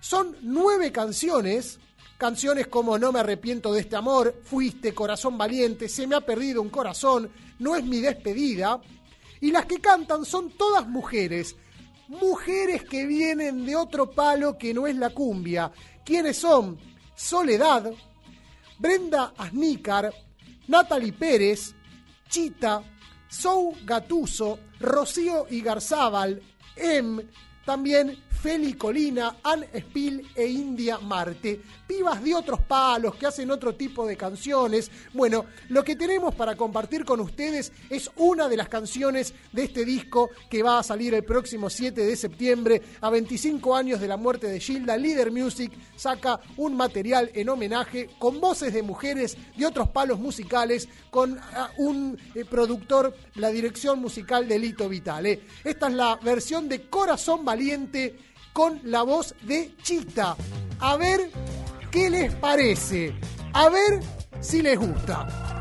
Son nueve canciones, canciones como No me arrepiento de este amor, Fuiste, Corazón Valiente, Se me ha perdido un corazón, No es mi despedida. Y las que cantan son todas mujeres, mujeres que vienen de otro palo que no es la cumbia. ¿Quiénes son? Soledad, Brenda Asnícar, Natalie Pérez, Chita, Sou Gatuso, Rocío Igarzábal, Em, también Feli Colina, Ann Spill e India Marte. Pibas de otros palos que hacen otro tipo de canciones. Bueno, lo que tenemos para compartir con ustedes es una de las canciones de este disco que va a salir el próximo 7 de septiembre, a 25 años de la muerte de Gilda. Leader Music saca un material en homenaje con voces de mujeres de otros palos musicales, con ah, un eh, productor, la dirección musical de Lito Vitale. Esta es la versión de Corazón Valiente con la voz de Chita. A ver qué les parece. A ver si les gusta.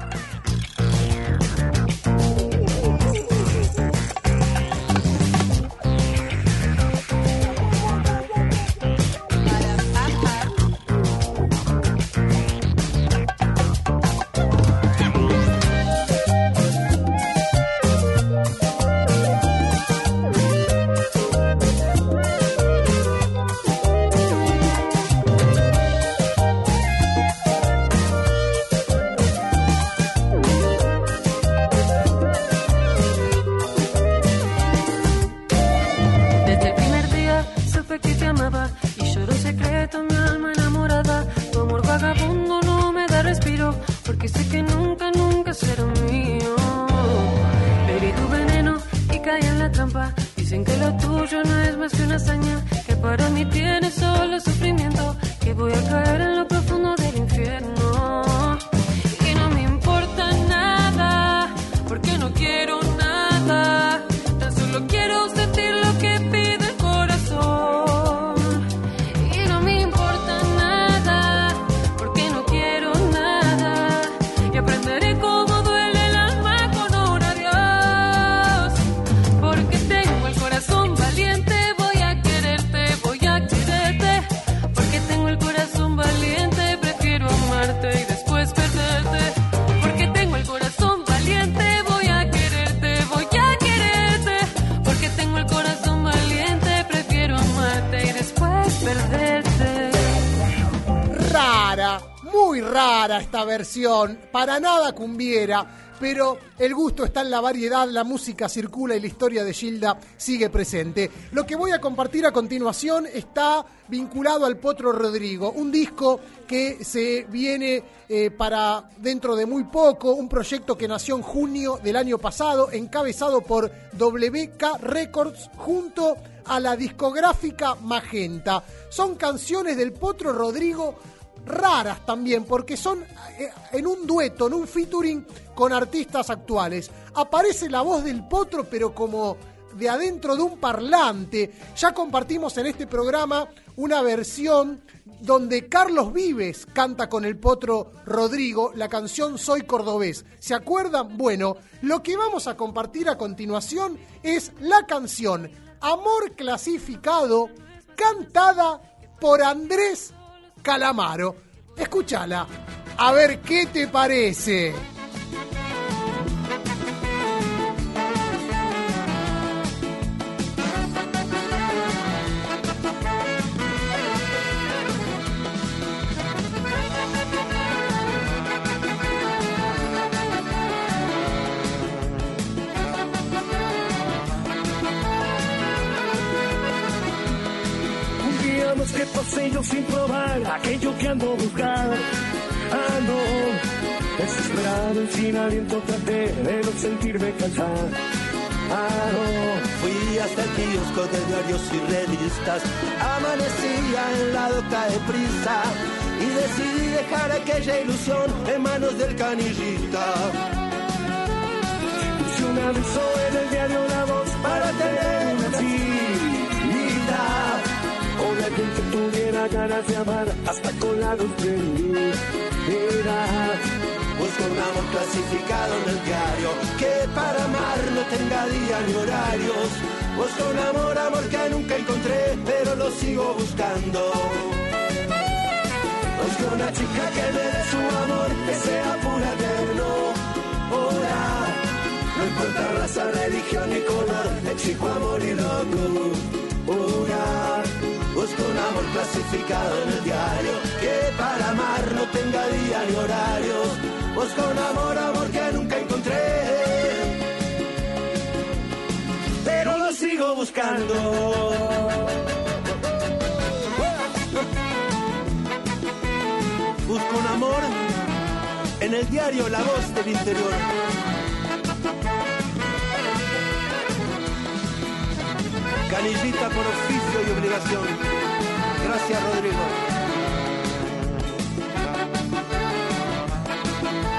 Sufrimiento, que voy para nada cumbiera, pero el gusto está en la variedad, la música circula y la historia de Gilda sigue presente. Lo que voy a compartir a continuación está vinculado al Potro Rodrigo, un disco que se viene eh, para dentro de muy poco, un proyecto que nació en junio del año pasado, encabezado por WK Records junto a la discográfica Magenta. Son canciones del Potro Rodrigo raras también, porque son eh, en un dueto, en un featuring con artistas actuales. Aparece la voz del potro, pero como de adentro de un parlante. Ya compartimos en este programa una versión donde Carlos Vives canta con el potro Rodrigo la canción Soy Cordobés. ¿Se acuerdan? Bueno, lo que vamos a compartir a continuación es la canción Amor Clasificado, cantada por Andrés Calamaro. Escúchala, a ver qué te parece. Que ando buscando. No, desesperado y sin aliento traté de no sentirme cansado. Ah, no. Fui hasta el kiosco de diarios y revistas, amanecía en la doca de prisa y decidí dejar aquella ilusión en manos del canillita. Un aviso en el diario La Voz para tener tuviera ganas de amar hasta con la luz prendida. Busco un amor clasificado en el diario que para amar no tenga día ni horarios. Busco un amor, amor que nunca encontré, pero lo sigo buscando. Busco una chica que me dé su amor, que sea pura eterno. Ora, no importa raza, religión ni color, exijo amor y locura. Busco un amor clasificado en el diario, que para amar no tenga día ni horarios. Busco un amor, amor que nunca encontré. Pero lo sigo buscando. Busco un amor en el diario La Voz del Interior. Canillita por oficio y obligación. Gracias, Rodrigo.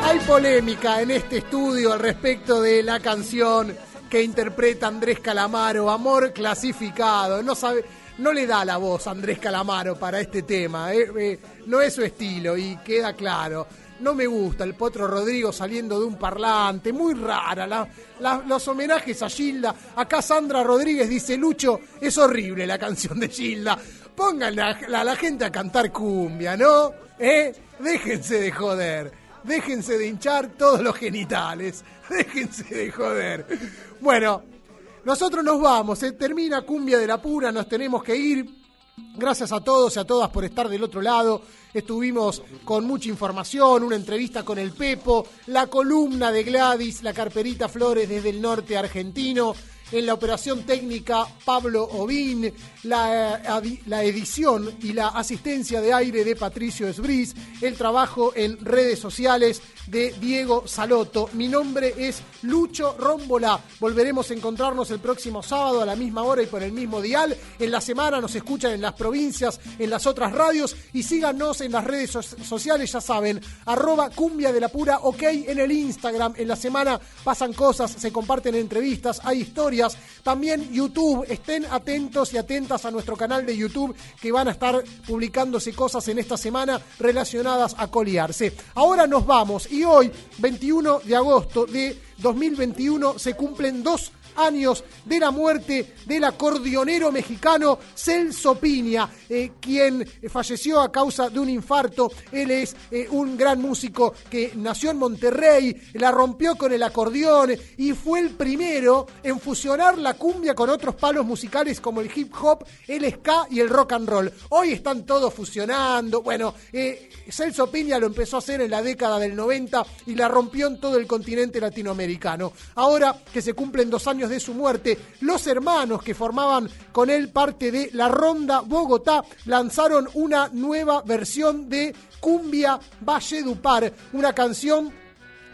Hay polémica en este estudio al respecto de la canción que interpreta Andrés Calamaro, Amor clasificado. No sabe, no le da la voz a Andrés Calamaro para este tema. eh, eh, no es su estilo y queda claro. No me gusta el Potro Rodrigo saliendo de un parlante, muy rara. la- los homenajes a Gilda. Acá Sandra Rodríguez dice, Lucho, es horrible la canción de Gilda. Pongan a la, la gente a cantar cumbia, ¿no? ¿Eh? Déjense de joder. Déjense de hinchar todos los genitales. <laughs> Déjense de joder. Bueno, nosotros nos vamos. Se termina Cumbia de la Pura. Nos tenemos que ir. Gracias a todos y a todas por estar del otro lado. Estuvimos con mucha información, una entrevista con el Pepo, la columna de Gladys, la carperita Flores desde el norte argentino. En la operación técnica, Pablo Ovín, la, eh, la edición y la asistencia de aire de Patricio Esbris, el trabajo en redes sociales de Diego Saloto. Mi nombre es Lucho Rómbola. Volveremos a encontrarnos el próximo sábado a la misma hora y por el mismo dial. En la semana nos escuchan en las provincias, en las otras radios y síganos en las redes so- sociales, ya saben, arroba cumbia de la pura ok en el Instagram. En la semana pasan cosas, se comparten entrevistas, hay historias. También YouTube, estén atentos y atentas a nuestro canal de YouTube que van a estar publicándose cosas en esta semana relacionadas a coliarse. Ahora nos vamos y hoy, 21 de agosto de 2021, se cumplen dos años de la muerte del acordeonero mexicano Celso Piña, eh, quien falleció a causa de un infarto. Él es eh, un gran músico que nació en Monterrey, la rompió con el acordeón y fue el primero en fusionar la cumbia con otros palos musicales como el hip hop, el ska y el rock and roll. Hoy están todos fusionando. Bueno, eh, Celso Piña lo empezó a hacer en la década del 90 y la rompió en todo el continente latinoamericano. Ahora que se cumplen dos años de su muerte, los hermanos que formaban con él parte de la Ronda Bogotá lanzaron una nueva versión de Cumbia Valledupar, una canción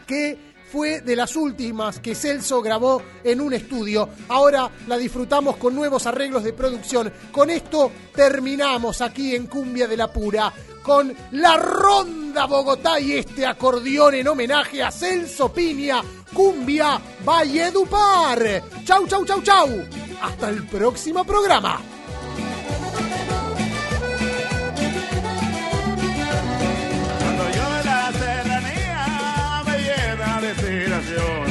que fue de las últimas que Celso grabó en un estudio. Ahora la disfrutamos con nuevos arreglos de producción. Con esto terminamos aquí en Cumbia de la Pura con la Ronda Bogotá y este acordeón en homenaje a Celso Piña, Cumbia Valledupar. Chau, chau, chau, chau. Hasta el próximo programa. Inspiración.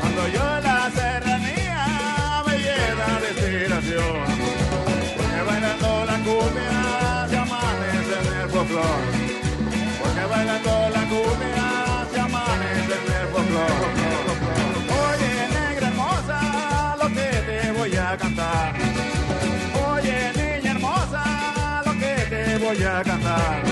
Cuando yo la serranía me llena de inspiración. Porque bailando la cumbia se amanece en el folclor. Porque bailando la cumbia se amanece en el folclor. Oye, negra hermosa, lo que te voy a cantar. Oye, niña hermosa, lo que te voy a cantar.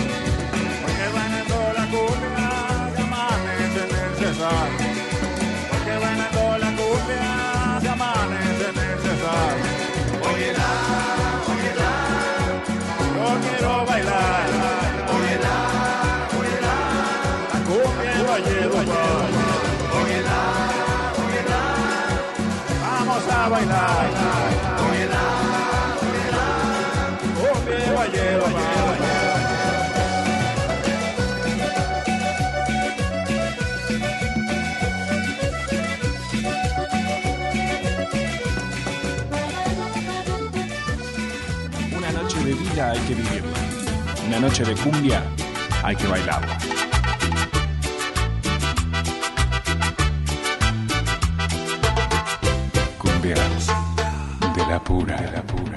bailar. Óyela, quiero bailar. La cumbia en Valledupar. Óyela, óyela. Vamos a bailar. Óyela, óyela. Cumbia en hay que vivirla. Una noche de cumbia hay que bailarla. Cumbias de la pura, de la pura.